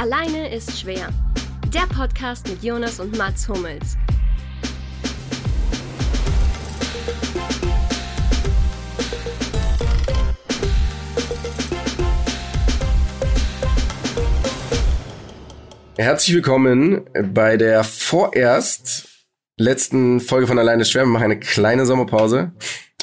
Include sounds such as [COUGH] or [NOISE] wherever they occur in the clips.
Alleine ist schwer. Der Podcast mit Jonas und Mats Hummels. Herzlich willkommen bei der vorerst letzten Folge von Alleine ist schwer. Wir machen eine kleine Sommerpause.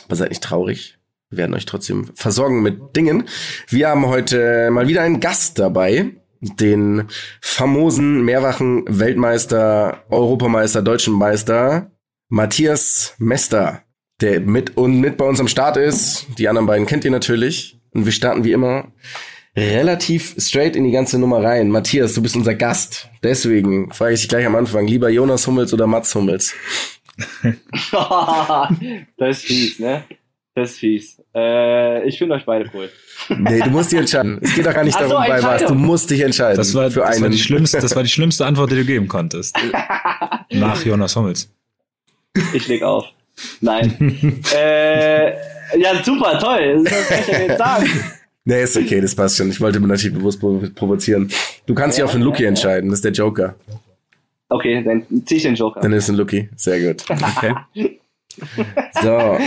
Aber seid nicht traurig. Wir werden euch trotzdem versorgen mit Dingen. Wir haben heute mal wieder einen Gast dabei. Den famosen mehrfachen Weltmeister, Europameister, Deutschen Meister Matthias Mester, der mit und mit bei uns am Start ist. Die anderen beiden kennt ihr natürlich. Und wir starten wie immer relativ straight in die ganze Nummer rein. Matthias, du bist unser Gast. Deswegen frage ich dich gleich am Anfang, lieber Jonas Hummels oder Mats Hummels? [LAUGHS] das ist fies, ne? Das ist fies. Äh, ich finde euch beide cool. Nee, du musst dich entscheiden. Es geht doch gar nicht darum, bei was. Du musst dich entscheiden. Das war, für das, einen. war die schlimmste, das war die schlimmste Antwort, die du geben konntest. [LAUGHS] Nach Jonas Hummels. Ich leg auf. Nein. äh, ja, super, toll. Das kann ich ja jetzt sagen. Nee, ist okay, das passt schon. Ich wollte mir natürlich bewusst provozieren. Du kannst dich auch für einen Lucky entscheiden, das ist der Joker. Okay, dann zieh ich den Joker. Dann ist ein Lucky. Sehr gut. Okay. [LAUGHS] so,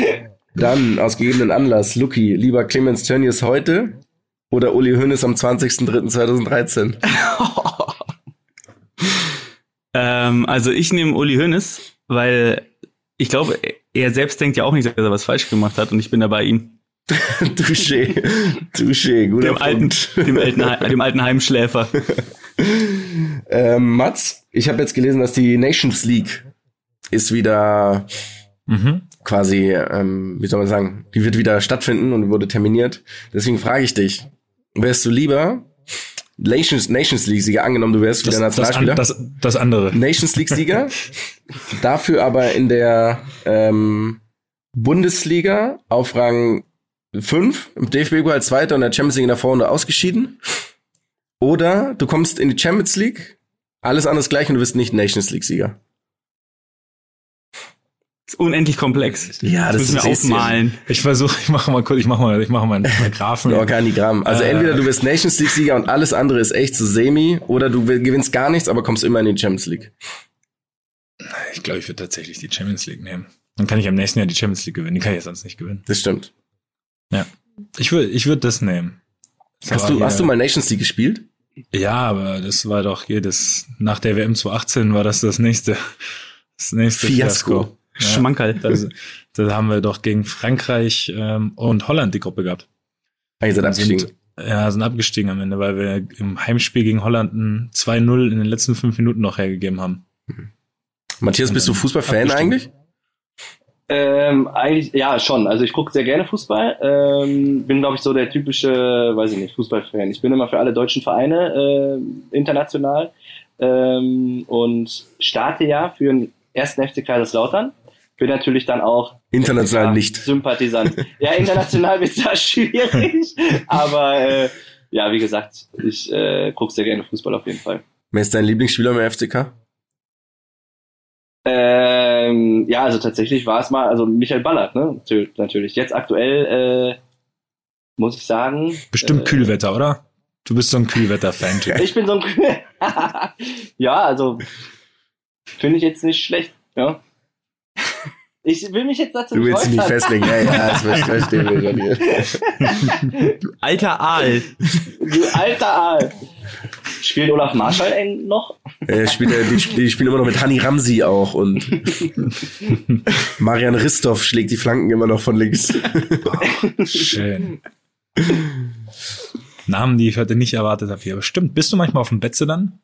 dann aus gegebenen Anlass, Lucky, lieber Clemens Tönnies heute oder Uli Hoeneß am 20.03.2013? [LAUGHS] ähm, also ich nehme Uli Hoeneß, weil ich glaube, er selbst denkt ja auch nicht, dass er was falsch gemacht hat und ich bin da bei ihm. [LAUGHS] Touché, touché, guter dem alten, dem alten, dem alten Heimschläfer. [LAUGHS] ähm, Mats, ich habe jetzt gelesen, dass die Nations League ist wieder mhm. Quasi, ähm, wie soll man sagen, die wird wieder stattfinden und wurde terminiert. Deswegen frage ich dich, wärst du lieber Nations, Nations League Sieger angenommen, du wärst wieder das, Nationalspieler? Das, das, das andere. Nations League Sieger, [LAUGHS] dafür aber in der ähm, Bundesliga auf Rang 5 im DFB als Zweiter und der Champions League in der Vorrunde ausgeschieden. Oder du kommst in die Champions League, alles anders gleich und du bist nicht Nations League Sieger. Das ist unendlich komplex. Ja, das, das müssen wir aufmalen. Ich versuche, ich mache mal kurz, ich mache mal, ich mache mal einen Graphen. Organigramm. Also äh, entweder du wirst Nations League Sieger und alles andere ist echt so semi, oder du gewinnst gar nichts, aber kommst immer in die Champions League. Ich glaube, ich würde tatsächlich die Champions League nehmen. Dann kann ich am nächsten Jahr die Champions League gewinnen. Die kann ich ja sonst nicht gewinnen. Das stimmt. Ja. Ich würde ich würd das nehmen. Das hast, du, hast du mal Nations League gespielt? Ja, aber das war doch hier das, nach der WM 2018 war das das nächste, das nächste Fiasko. Fiasko. Schmankerl. Das, das haben wir doch gegen Frankreich ähm, und Holland die Gruppe gehabt. Ah, ihr seid abgestiegen. Sind, ja, sind abgestiegen am Ende, weil wir im Heimspiel gegen Holland ein 2-0 in den letzten fünf Minuten noch hergegeben haben. Matthias, bist du Fußballfan eigentlich? Ähm, eigentlich, ja, schon. Also ich gucke sehr gerne Fußball. Ähm, bin, glaube ich, so der typische, weiß ich nicht, Fußballfan. Ich bin immer für alle deutschen Vereine äh, international ähm, und starte ja für den ersten FC Kaiserslautern. Bin natürlich dann auch international nicht Sympathisant. ja, international wird es schwierig, aber äh, ja, wie gesagt, ich äh, gucke sehr gerne Fußball auf jeden Fall. Wer ist dein Lieblingsspieler im FCK? Ähm, ja, also tatsächlich war es mal, also Michael Ballert, ne? Natürlich. Jetzt aktuell, äh, muss ich sagen. Bestimmt äh, Kühlwetter, oder? Du bist so ein Kühlwetter-Fan. [LAUGHS] ich bin so ein Kühl. [LAUGHS] ja, also finde ich jetzt nicht schlecht, ja. Ich will mich jetzt dazu Du willst nicht festlegen, ja, ja, das verstehen wir schon hier. Du alter Aal. Du alter Aal. Spielt Olaf Marschall noch? Er spielt, die, die spielen immer noch mit Hani Ramsi auch und Marian Ristov schlägt die Flanken immer noch von links. Oh, schön. Namen, die ich heute nicht erwartet habe hier. Aber stimmt, bist du manchmal auf dem Betze dann?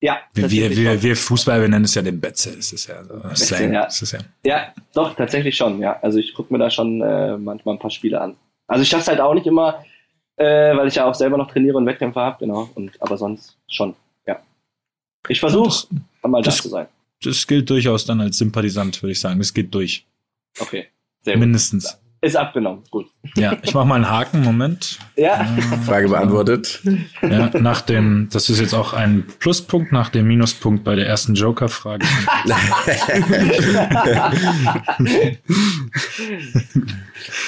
Ja. Wir, wir, wir Fußball, wir nennen es ja den Betze. Das ist ja so Slang. Ja. Das ist ja. ja, doch, tatsächlich schon, ja. Also ich gucke mir da schon äh, manchmal ein paar Spiele an. Also ich schaffe es halt auch nicht immer, äh, weil ich ja auch selber noch trainiere und Wettkämpfe habe, genau. Und, aber sonst schon, ja. Ich versuche, mal da zu sein. Das gilt durchaus dann als Sympathisant, würde ich sagen. Das geht durch. Okay, sehr gut. Mindestens. Ist abgenommen, gut. Ja, ich mache mal einen Haken, Moment. Ja. Frage beantwortet. Ja, nach dem, das ist jetzt auch ein Pluspunkt nach dem Minuspunkt bei der ersten Joker-Frage. [LAUGHS]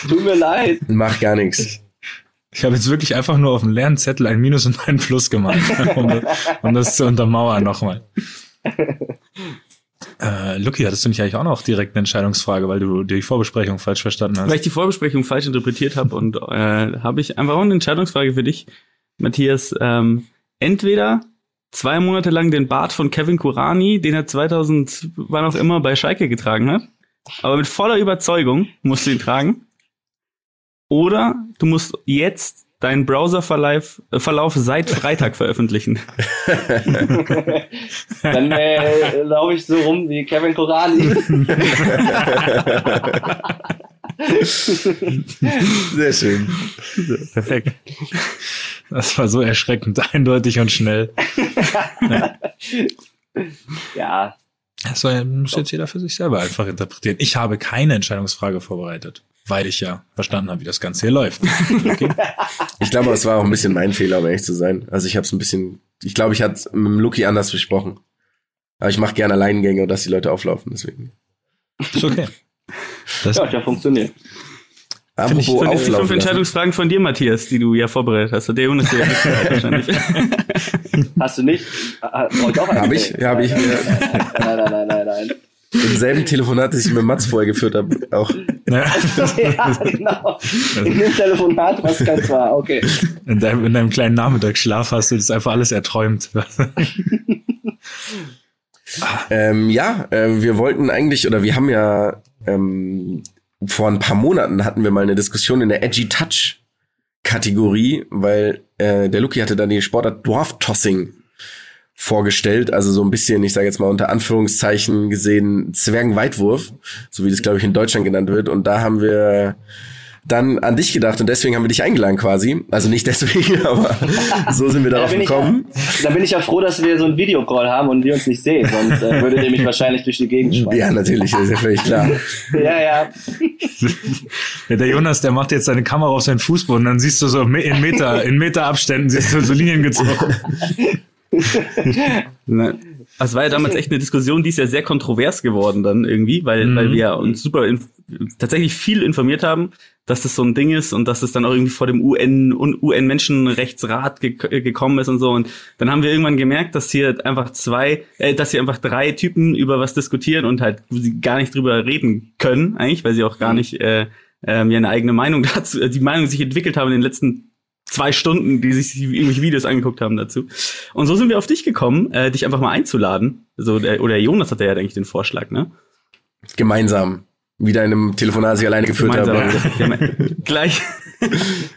Tut mir leid. Mach gar nichts. Ich habe jetzt wirklich einfach nur auf dem leeren Zettel ein Minus und ein Plus gemacht, um, das, um das zu untermauern nochmal. Äh, Lucky, hattest du nicht eigentlich auch noch direkt eine Entscheidungsfrage, weil du die Vorbesprechung falsch verstanden hast? Weil ich die Vorbesprechung falsch interpretiert habe und äh, habe ich einfach auch eine Entscheidungsfrage für dich, Matthias. Ähm, entweder zwei Monate lang den Bart von Kevin Kurani, den er 2000, wann auch immer, bei Schalke getragen hat, aber mit voller Überzeugung musst du ihn tragen. Oder du musst jetzt deinen Browserverlauf äh, Verlauf seit Freitag veröffentlichen. [LAUGHS] Dann äh, laufe ich so rum wie Kevin Korani. [LAUGHS] Sehr schön. Perfekt. Das war so erschreckend, [LAUGHS] eindeutig und schnell. ja, Das muss jetzt jeder für sich selber einfach interpretieren. Ich habe keine Entscheidungsfrage vorbereitet, weil ich ja verstanden habe, wie das Ganze hier läuft. [LAUGHS] Okay. Ich glaube, es war auch ein bisschen mein Fehler, um ehrlich zu sein. Also ich habe es ein bisschen, ich glaube, ich hatte es mit dem Lucky anders besprochen. Aber ich mache gerne Alleingänge und dass die Leute auflaufen, deswegen. Ist okay. Das, ja, hat ja funktioniert. Apropos fünf auflaufen lassen. Entscheidungsfragen von dir, Matthias, die du ja vorbereitet hast. Der Jonas der wahrscheinlich. [LAUGHS] Hast du nicht? Ah, Brauche auch einen? Hab ich, ja, hab ich. Nein, nein, nein, nein, nein. Im selben Telefonat, das ich mit Mats vorher geführt habe, auch. [LAUGHS] ne, ja, genau. In dem Telefonat, was ganz war. Okay. in, deinem, in deinem kleinen Nachmittagsschlaf hast du das einfach alles erträumt. [LAUGHS] Ähm, ja, äh, wir wollten eigentlich, oder wir haben ja ähm, vor ein paar Monaten hatten wir mal eine Diskussion in der Edgy Touch Kategorie, weil äh, der Lucky hatte dann die Sportart Dwarf Tossing vorgestellt, also so ein bisschen, ich sage jetzt mal unter Anführungszeichen gesehen, Zwergenweitwurf, so wie das glaube ich in Deutschland genannt wird. Und da haben wir dann an dich gedacht und deswegen haben wir dich eingeladen quasi. Also nicht deswegen, [LAUGHS] aber so sind wir darauf da gekommen. Ja, da bin ich ja froh, dass wir so einen Videocall haben und wir uns nicht sehen, sonst äh, würdet ihr mich wahrscheinlich durch die Gegend schmeißen. Ja, natürlich, das ist ja völlig klar. [LAUGHS] Ja, ja. Ja, der Jonas, der macht jetzt seine Kamera auf seinen Fußboden, dann siehst du so in Meter, in Meter Abständen siehst du so Linien gezogen. [LAUGHS] [LAUGHS] Ne. Das war ja damals echt eine Diskussion, die ist ja sehr kontrovers geworden dann irgendwie, weil, Mhm. weil wir uns super inf tatsächlich viel informiert haben, dass das so ein Ding ist und dass es dann auch irgendwie vor dem UN und UN Menschenrechtsrat ge gekommen ist und so. Und dann haben wir irgendwann gemerkt, dass hier einfach zwei, äh, dass hier einfach drei Typen über was diskutieren und halt gar nicht drüber reden können, eigentlich, weil sie auch gar nicht äh, ähm, ja eine eigene Meinung [LAUGHS] dazu, äh, die Meinung sich entwickelt haben in den letzten zwei Stunden, die sich irgendwelche Videos angeguckt haben dazu. Und so sind wir auf dich gekommen, äh, dich einfach mal einzuladen. So, der, oder Jonas hatte ja eigentlich den Vorschlag, ne? Gemeinsam. Wieder in einem Telefonat, das ich alleine geführt habe. Gemeinsam. [LAUGHS] Gleich. [LAUGHS]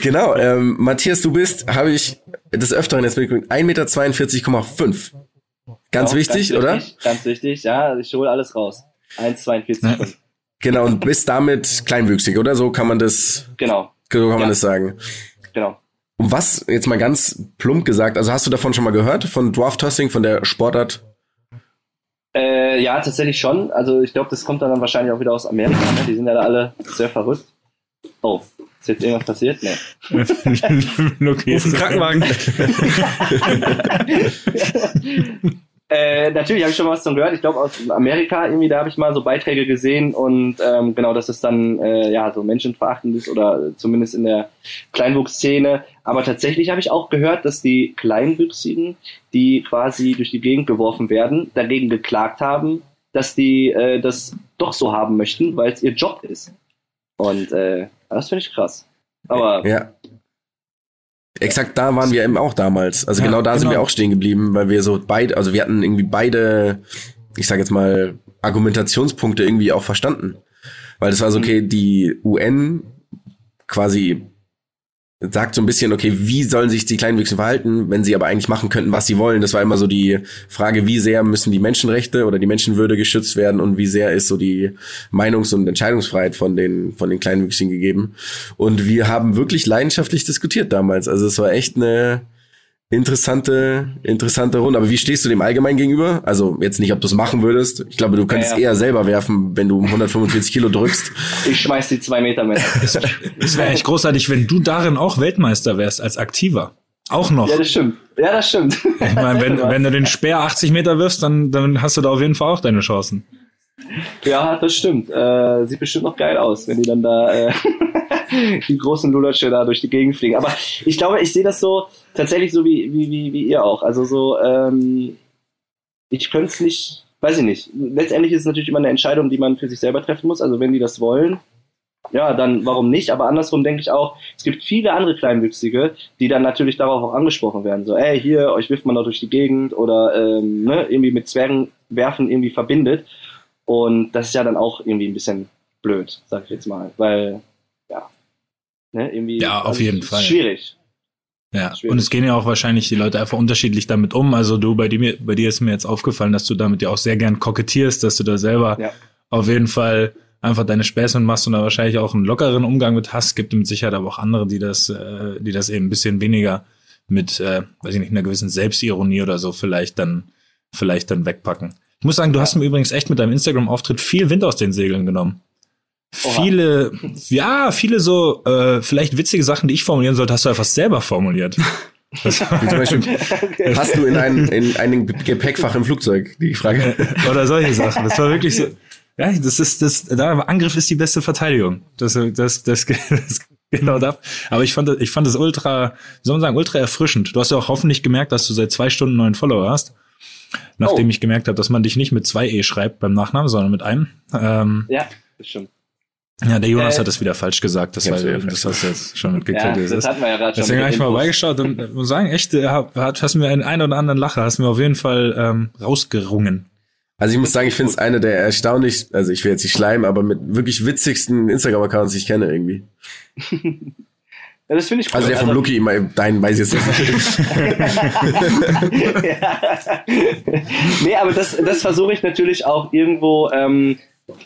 Genau, ähm, Matthias, du bist, habe ich des Öfteren jetzt mitgekriegt, 1,42,5 Meter. Ganz Auch wichtig, ganz oder? Wichtig, ganz wichtig, ja. Ich hole alles raus. 1,42,5. Genau, und bist damit kleinwüchsig, oder? So kann man das, Genau, so kann man Ja. das sagen. genau. Und was, jetzt mal ganz plump gesagt, also hast du davon schon mal gehört, von Dwarf Tossing, von der Sportart? Äh, ja, tatsächlich schon. Also ich glaube, das kommt dann wahrscheinlich auch wieder aus Amerika. Ne? Die sind ja da alle sehr verrückt. Oh, ist jetzt irgendwas passiert? Nee. [LAUGHS] okay. Ruf einen Krankenwagen. [LAUGHS] [LAUGHS] Äh, natürlich habe ich schon mal was davon gehört. Ich glaube aus Amerika irgendwie, da habe ich mal so Beiträge gesehen und ähm, genau, dass es dann äh, ja so menschenverachtend ist oder zumindest in der Kleinwuchsszene. Aber tatsächlich habe ich auch gehört, dass die Kleinwüchsigen, die quasi durch die Gegend geworfen werden, dagegen geklagt haben, dass die äh, das doch so haben möchten, weil es ihr Job ist. Und äh, das finde ich krass. Aber Ja. Exakt da waren wir eben auch damals. Also Ja, genau da sind genau. wir auch stehen geblieben, weil wir so beide, also wir hatten irgendwie beide, ich sage jetzt mal, Argumentationspunkte irgendwie auch verstanden. Weil das war so, okay, die UN quasi sagt so ein bisschen, okay, wie sollen sich die Kleinwüchsen verhalten, wenn sie aber eigentlich machen könnten, was sie wollen. Das war immer so die Frage, wie sehr müssen die Menschenrechte oder die Menschenwürde geschützt werden und wie sehr ist so die Meinungs- und Entscheidungsfreiheit von den, von den Kleinwüchsigen gegeben. Und wir haben wirklich leidenschaftlich diskutiert damals. Also es war echt eine interessante, interessante Runde. Aber wie stehst du dem allgemein gegenüber? Also jetzt nicht, ob du es machen würdest. Ich glaube, du könntest Ja, ja. eher selber werfen, wenn du 145 Kilo drückst. [LAUGHS] ich schmeiß die zwei Meter mit. Es wäre echt großartig, wenn du darin auch Weltmeister wärst, als Aktiver. Auch noch. Ja, das stimmt. Ja, das stimmt. Ich meine, wenn, [LAUGHS] wenn du den Speer 80 Meter wirfst, dann, dann hast du da auf jeden Fall auch deine Chancen. Ja, das stimmt. Äh, sieht bestimmt noch geil aus, wenn die dann da äh, [LAUGHS] die großen Lulatsche da durch die Gegend fliegen. Aber ich glaube, ich sehe das so tatsächlich so wie, wie, wie, wie ihr auch. Also so, ähm, ich könnte es nicht, weiß ich nicht. Letztendlich ist es natürlich immer eine Entscheidung, die man für sich selber treffen muss. Also wenn die das wollen, ja, dann warum nicht? Aber andersrum denke ich auch, es gibt viele andere Kleinwüchsige, die dann natürlich darauf auch angesprochen werden. So, ey, hier, euch wirft man doch durch die Gegend oder ähm, ne, irgendwie mit Zwergen werfen irgendwie verbindet. Und das ist ja dann auch irgendwie ein bisschen blöd, sag ich jetzt mal. Weil, ja, ne, irgendwie. Ja, auf also, jeden Fall. Schwierig. Ja, Schwierig. und es gehen ja auch wahrscheinlich die Leute einfach unterschiedlich damit um. Also du, bei dir, bei dir ist mir jetzt aufgefallen, dass du damit ja auch sehr gern kokettierst, dass du da selber Ja. auf jeden Fall einfach deine Späße machst und da wahrscheinlich auch einen lockeren Umgang mit hast. Gibt mit Sicherheit aber auch andere, die das, äh, die das eben ein bisschen weniger mit, äh, weiß ich nicht, einer gewissen Selbstironie oder so vielleicht dann, vielleicht dann wegpacken. Ich muss sagen, du hast mir übrigens echt mit deinem Instagram-Auftritt viel Wind aus den Segeln genommen. Oha. Viele, [LAUGHS] ja, viele so, äh, vielleicht witzige Sachen, die ich formulieren sollte, hast du einfach selber formuliert. [LAUGHS] Wie zum Beispiel, hast du in ein, in ein Gepäckfach im Flugzeug? Die Frage. [LAUGHS] oder solche Sachen. Das war wirklich so. Ja, das ist das. Da Angriff ist die beste Verteidigung. Das, das, das, das genau da. Aber ich fand, das- ich fand das ultra, wie soll man sagen, ultra erfrischend. Du hast ja auch hoffentlich gemerkt, dass du seit zwei Stunden neuen Follower hast. Nachdem Oh. ich gemerkt habe, dass man dich nicht mit zwei E schreibt beim Nachnamen, sondern mit einem. Ähm, Ja, das stimmt. ja, der Jonas Äh, hat es wieder falsch gesagt. Das, war, das hast du jetzt schon mitgekriegt. Ja, das hatten wir ja gerade schon. Deswegen habe ich mal beigeschaut und [LAUGHS] muss sagen, echt, äh, hat, hast mir einen ein oder anderen Lacher, hast mir auf jeden Fall ähm, rausgerungen. Also ich muss sagen, ich finde es eine der erstaunlich, also ich will jetzt nicht schleimen, aber mit wirklich witzigsten Instagram-Accounts, die ich kenne irgendwie. [LAUGHS] Ja, das finde ich cool. Also der vom Lucky, immer, deinen weiß ich jetzt nicht. ja. [LAUGHS] nee, aber das, das versuche ich natürlich auch irgendwo. Ähm,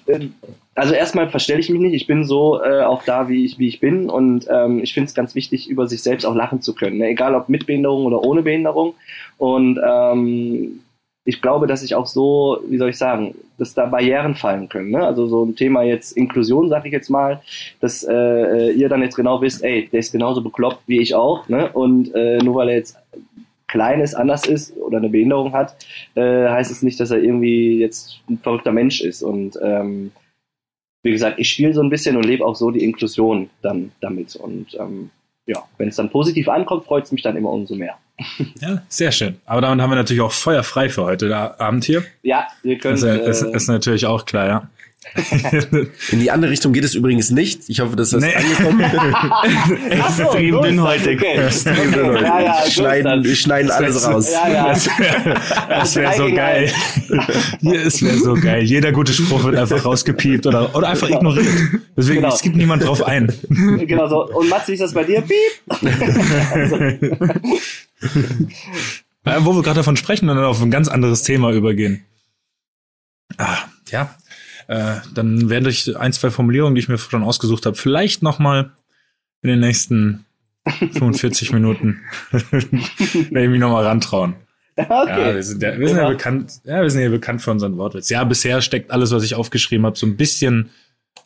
äh, also erstmal verstelle ich mich nicht. Ich bin so äh, auch da, wie ich, wie ich bin. Und ähm, ich finde es ganz wichtig, über sich selbst auch lachen zu können. Ne? Egal ob mit Behinderung oder ohne Behinderung. Und ähm, ich glaube, dass ich auch so, wie soll ich sagen, dass da Barrieren fallen können. Ne? Also so ein Thema jetzt Inklusion, sag ich jetzt mal, dass äh, ihr dann jetzt genau wisst, ey, der ist genauso bekloppt wie ich auch. Ne? Und äh, nur weil er jetzt klein ist, anders ist oder eine Behinderung hat, äh, heißt es nicht, dass er irgendwie jetzt ein verrückter Mensch ist. Und ähm, wie gesagt, ich spiele so ein bisschen und lebe auch so die Inklusion dann damit. Und ähm, ja, wenn es dann positiv ankommt, freut es mich dann immer umso mehr. Ja, sehr schön. Aber damit haben wir natürlich auch Feuer frei für heute Abend hier. Ja, wir können. Das ist, äh, ist natürlich auch klar, ja. In die andere Richtung geht es übrigens nicht. Ich hoffe, das ist Nee. angekommen. Extrem ist [LAUGHS] dünnhäutig. das, Okay. Okay. Ja, ja, so ist schneiden, wir das. schneiden alles raus. Ja, ja. Das wäre wär so geil. Hier, es wäre so geil. Jeder gute Spruch wird einfach rausgepiept oder, oder einfach ignoriert. Deswegen, Genau. es gibt niemand drauf ein. Genau so. Und Mats, wie ist das bei dir? Piep. [LAUGHS] Also, Äh, wo wir gerade davon sprechen und dann auf ein ganz anderes Thema übergehen. Ah, ja. Äh, dann werde ich ein, zwei Formulierungen, die ich mir schon ausgesucht habe, vielleicht noch mal in den nächsten 45 [LAUGHS] Minuten [LAUGHS] werde ich mich noch mal rantrauen. Ja, okay. wir sind ja, wir sind ja Ja. bekannt, ja, wir sind ja bekannt für unseren Wortwitz. Ja, bisher steckt alles, was ich aufgeschrieben habe, so ein bisschen,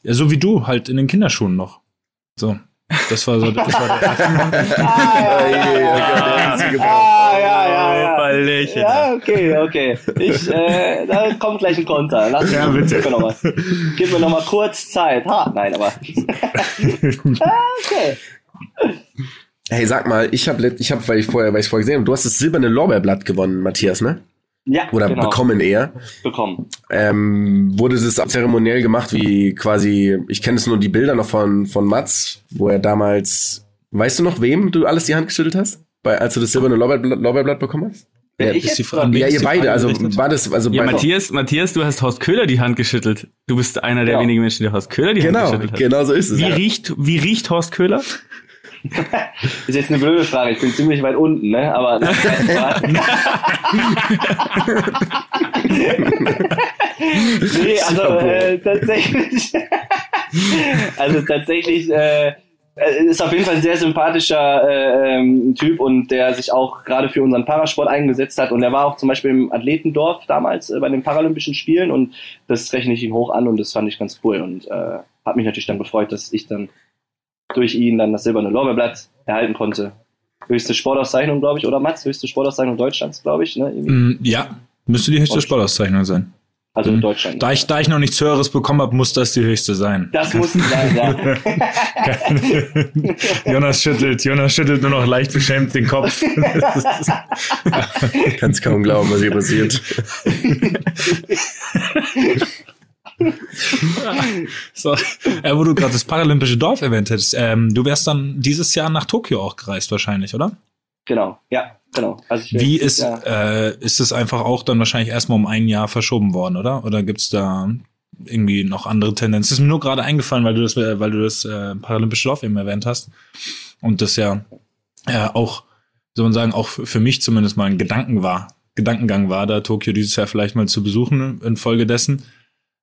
ja, so wie du, halt in den Kinderschuhen noch. So. Das war so, das war der [LAUGHS] Ah, ja, ja, ja, ja. Ah, ja, ja, ja. Ballchen. Ja, okay, okay. Ich, äh, da kommt gleich ein Konter. Lass Ja, bitte. Gib mir noch mal, gib mir noch mal kurz Zeit. Ha, nein, aber. [LAUGHS] ah, okay. Hey, sag mal, ich habe, ich hab, weil ich vorher, weil ich vorher gesehen habe, du hast das silberne Lorbeerblatt gewonnen, Matthias, ne? Ja, Oder genau. bekommen eher. Bekommen. Ähm, wurde das zeremoniell gemacht, wie quasi, ich kenne es nur die Bilder noch von, von Mats, wo er damals, weißt du noch, wem du alles die Hand geschüttelt hast? Bei, als du das silberne Lorbeerblatt, Lorbeerblatt bekommen hast? Ja, ich ist die jetzt Frage- Ja, ihr beide, also gerichtet? war das, also Ja, bei- Matthias, Matthias, du hast Horst Köhler die Hand geschüttelt. Du bist einer der Ja. wenigen Menschen, der Horst Köhler die Hand Genau, geschüttelt hat. genau so ist es. Wie Ja. riecht, wie riecht Horst Köhler? [LAUGHS] Ist jetzt eine blöde Frage. Ich bin ziemlich weit unten, ne? Aber. [LAUGHS] nee, also äh, tatsächlich. [LAUGHS] also tatsächlich äh, äh, ist auf jeden Fall ein sehr sympathischer äh, ähm, Typ und der sich auch gerade für unseren Parasport eingesetzt hat. Und er war auch zum Beispiel im Athletendorf damals äh, bei den Paralympischen Spielen und das rechne ich ihm hoch an und das fand ich ganz cool und äh, hat mich natürlich dann gefreut, dass ich dann durch ihn dann das silberne Lorbeerblatt erhalten konnte. Höchste Sportauszeichnung, glaube ich, oder Mats? Höchste Sportauszeichnung Deutschlands, glaube ich. Ne? Mm, Ja, müsste die höchste Sportauszeichnung sein. Also in Deutschland. Da ich, da ich noch nichts Höheres bekommen habe, muss das die höchste sein. Das muss sein, ja. [LAUGHS] Jonas schüttelt, Jonas schüttelt nur noch leicht beschämt den Kopf. Kannst kaum glauben, was hier passiert. [LAUGHS] [LAUGHS] so, äh, wo du gerade das paralympische Dorf erwähnt hättest, ähm, du wärst dann dieses Jahr nach Tokio auch gereist wahrscheinlich, oder? Genau, ja, genau. Also Wie ist, Jahr äh, ist es einfach auch dann wahrscheinlich erstmal um ein Jahr verschoben worden, oder? Oder gibt's da irgendwie noch andere Tendenzen? Das ist mir nur gerade eingefallen, weil du das, äh, weil du das äh, paralympische Dorf eben erwähnt hast. Und das ja äh, auch, soll man sagen, auch für mich zumindest mal ein Gedanken war, Gedankengang war, da Tokio dieses Jahr vielleicht mal zu besuchen infolgedessen.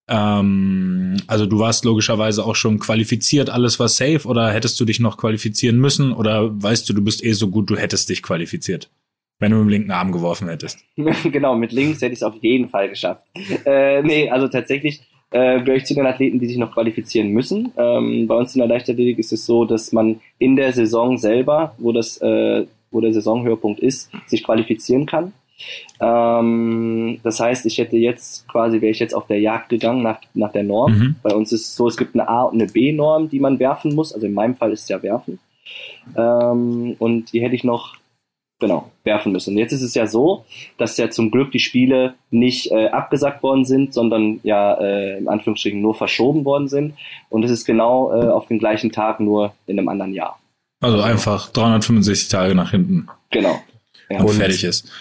Ähm, also du warst logischerweise auch schon qualifiziert, alles war safe oder hättest du dich noch qualifizieren müssen oder weißt du, du bist eh so gut, du hättest dich qualifiziert, wenn du mit dem linken Arm geworfen hättest? [LAUGHS] genau, mit links hätte ich es auf jeden Fall geschafft. Äh, nee, also tatsächlich äh, gehöre ich zu den Athleten, die sich noch qualifizieren müssen. Ähm, bei uns in der Leichtathletik ist es so, dass man in der Saison selber, wo das, äh, wo der Saisonhöhepunkt ist, sich qualifizieren kann. Ähm, das heißt, ich hätte jetzt quasi, wäre ich jetzt auf der Jagd gegangen nach, nach der Norm. Mhm. Bei uns ist es so, es gibt eine A- und eine B-Norm, die man werfen muss. Also in meinem Fall ist es ja werfen. Ähm, und die hätte ich noch, genau, werfen müssen. Und jetzt ist es ja so, dass ja zum Glück die Spiele nicht äh, abgesagt worden sind, sondern ja äh, in Anführungsstrichen nur verschoben worden sind. Und es ist genau äh, auf den gleichen Tag, nur in einem anderen Jahr. Also einfach 365 Tage nach hinten. Genau. Ja. Und fertig ist.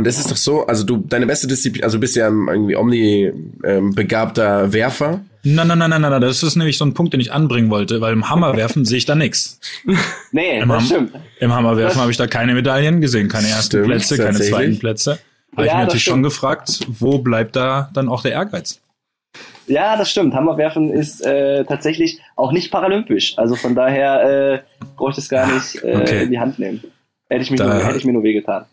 Und es ist doch so, also du, deine beste Disziplin, also du bist ja irgendwie omni-begabter ähm, Werfer. Nein, nein, nein, nein, nein, das ist nämlich so ein Punkt, den ich anbringen wollte, weil im Hammerwerfen sehe ich da nichts. [LAUGHS] Nee, Im, das Ham stimmt. Im Hammerwerfen habe ich da keine Medaillen gesehen, keine ersten Stimmt, Plätze, keine zweiten Plätze. Habe Ja, ich mir natürlich schon stimmt. gefragt, wo bleibt da dann auch der Ehrgeiz? Ja, das stimmt. Hammerwerfen ist äh, tatsächlich auch nicht paralympisch. Also von daher äh, brauche ich das gar nicht äh, Okay. in die Hand nehmen. Hätte ich, mich Da- nur, hätte ich mir nur wehgetan.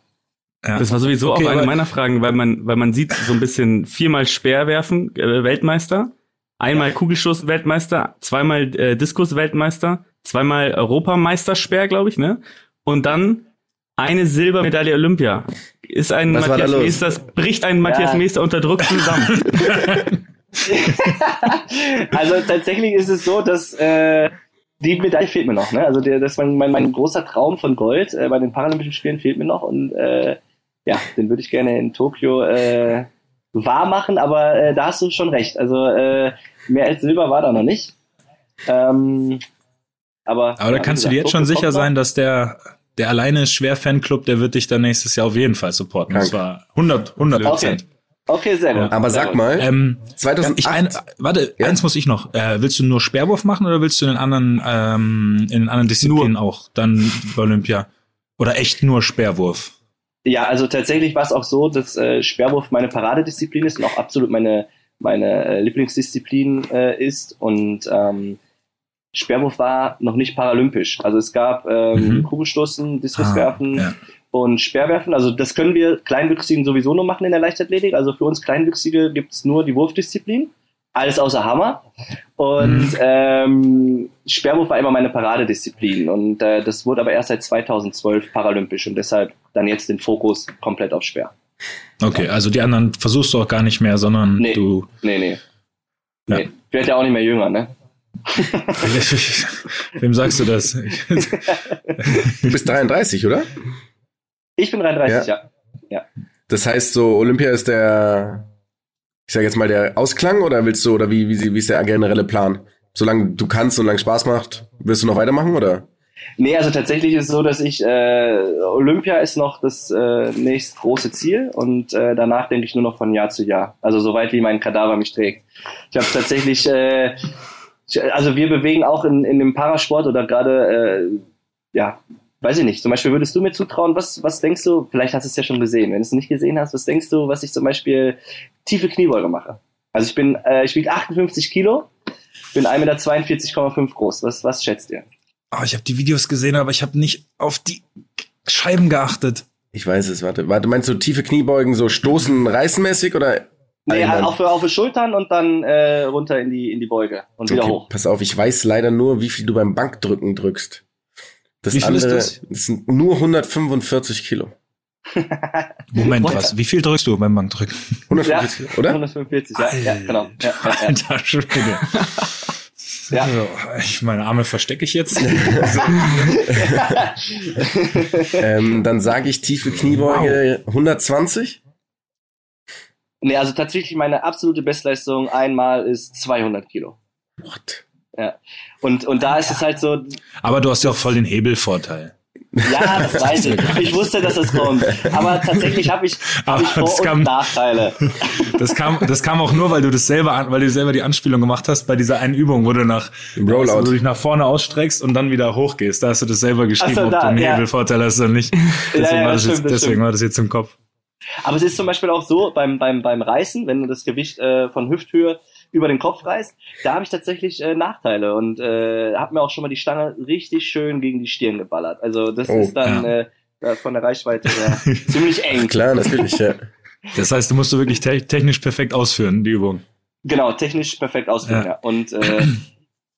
Ja. Das war sowieso Okay, auch eine meiner Fragen, weil man, weil man sieht so ein bisschen viermal Speerwerfen äh, Weltmeister, einmal Kugelstoß Weltmeister, zweimal äh, Diskus Weltmeister, zweimal Europameister Speer, glaube ich, ne? Und dann eine Silbermedaille Olympia. Ist ein Was da Matthias los? Meester, das bricht ein Matthias Ja. Meester unter Druck zusammen. [LAUGHS] [LAUGHS] also tatsächlich ist es so, dass äh, die Medaille fehlt mir noch. Ne? Also der, das mein, mein, mein großer Traum von Gold äh, bei den Paralympischen Spielen fehlt mir noch und äh, ja, den würde ich gerne in Tokio äh, wahr machen, aber äh, da hast du schon recht. Also äh, mehr als Silber war da noch nicht. Ähm, aber Aber da kannst du dir jetzt schon sicher sein, dass der, der alleine Schwer-Fanclub, der wird dich dann nächstes Jahr auf jeden Fall supporten. Das Krank. war 100, 100 Prozent. Okay, sehr gut. Aber sag mal, Ähm, 2008, ich ein, warte, Ja? eins muss ich noch. Äh, willst du nur Speerwurf machen oder willst du in den anderen, ähm, in den anderen Disziplinen auch dann bei Olympia? Oder echt nur Speerwurf? Ja, also tatsächlich war es auch so, dass äh, Speerwurf meine Paradedisziplin ist und auch absolut meine, meine äh, Lieblingsdisziplin äh, ist. Und ähm, Speerwurf war noch nicht paralympisch. Also es gab ähm, Mhm. Kugelstoßen, Diskuswerfen Ah, ja. und Speerwerfen. Also das können wir Kleinwüchsigen sowieso nur machen in der Leichtathletik. Also für uns Kleinwüchsige gibt's nur die Wurfdisziplin. Alles außer Hammer. Und Mhm. ähm, Speerwurf war immer meine Paradedisziplin. Und äh, das wurde aber erst seit 2012 paralympisch und deshalb dann jetzt den Fokus komplett auf Speer. Okay, also die anderen versuchst du auch gar nicht mehr, sondern Nee. du. Nee, nee. Ja. nee. Ich werde ja auch nicht mehr jünger, ne? [LAUGHS] Wem sagst du das? du bist 33, oder? Ich bin 33, ja. Das heißt so, Olympia ist der, ich sag jetzt mal, der Ausklang oder willst du, oder wie, wie, wie ist der generelle Plan? Solange du kannst und solange Spaß macht, wirst du noch weitermachen, oder? Nee, also tatsächlich ist es so, dass ich, äh, Olympia ist noch das äh, nächst große Ziel und äh, danach denke ich nur noch von Jahr zu Jahr. Also soweit wie mein Kadaver mich trägt. Ich habe tatsächlich, äh, also wir bewegen auch in, in dem Parasport oder gerade, äh, ja, weiß ich nicht, zum Beispiel würdest du mir zutrauen, was, was denkst du, vielleicht hast du es ja schon gesehen, wenn du es nicht gesehen hast, was denkst du, was ich zum Beispiel tiefe Kniebeuge mache? Also ich bin, äh, ich wiege 58 Kilo, bin 1,42,5 Meter groß. Was, was schätzt ihr? Oh, ich habe die Videos gesehen, aber ich habe nicht auf die Scheiben geachtet. Ich weiß es, warte. Warte, meinst du tiefe Kniebeugen so stoßen, reißenmäßig oder? Nee, halt auf, auf die Schultern und dann äh, runter in die, in die Beuge und wieder Okay, hoch. pass auf, ich weiß leider nur, wie viel du beim Bankdrücken drückst. Das Wie viel ist andere das? das sind nur 145 Kilo. [LAUGHS] Moment, was? Wie viel drückst du beim Bankdrücken? 145, ja, oder? 145, ja, ja genau. Ja, ja, ja. Alter Schwede. [LAUGHS] Ja. So, ich meine Arme verstecke ich jetzt. [LAUGHS] Ähm, dann sage ich tiefe Kniebeuge 120. nee, also tatsächlich meine absolute Bestleistung einmal ist 200 Kilo. What? Und, und da ist es halt so, Aber du hast ja auch voll den Hebelvorteil. Ja, das [LAUGHS] weiß ich. Ich wusste, dass das kommt. Aber tatsächlich habe ich, hab Aber ich Vor- das und kam- Nachteile. Das kam, das kam auch nur, weil du das selber, an- weil du selber die Anspielung gemacht hast bei dieser einen Übung, wo du nach, Rollout. wo du dich nach vorne ausstreckst und dann wieder hochgehst. Da hast du das selber geschrieben, so, ob da, du einen ja. Hebelvorteil hast oder nicht. [LAUGHS] Deswegen, ja, war, das das jetzt, stimmt, das deswegen stimmt. war das jetzt im Kopf. Aber es ist zum Beispiel auch so, beim, beim, beim Reißen, wenn du das Gewicht äh, von Hüfthöhe über den Kopf reißt, da habe ich tatsächlich äh, Nachteile und äh, habe mir auch schon mal die Stange richtig schön gegen die Stirn geballert. Also das Oh, ist dann ja. äh, von der Reichweite her [LAUGHS] ziemlich eng. Klar, natürlich, ja. Das heißt, du musst du wirklich te technisch perfekt ausführen, die Übung. Genau, technisch perfekt ausführen, Ja. ja. Und äh,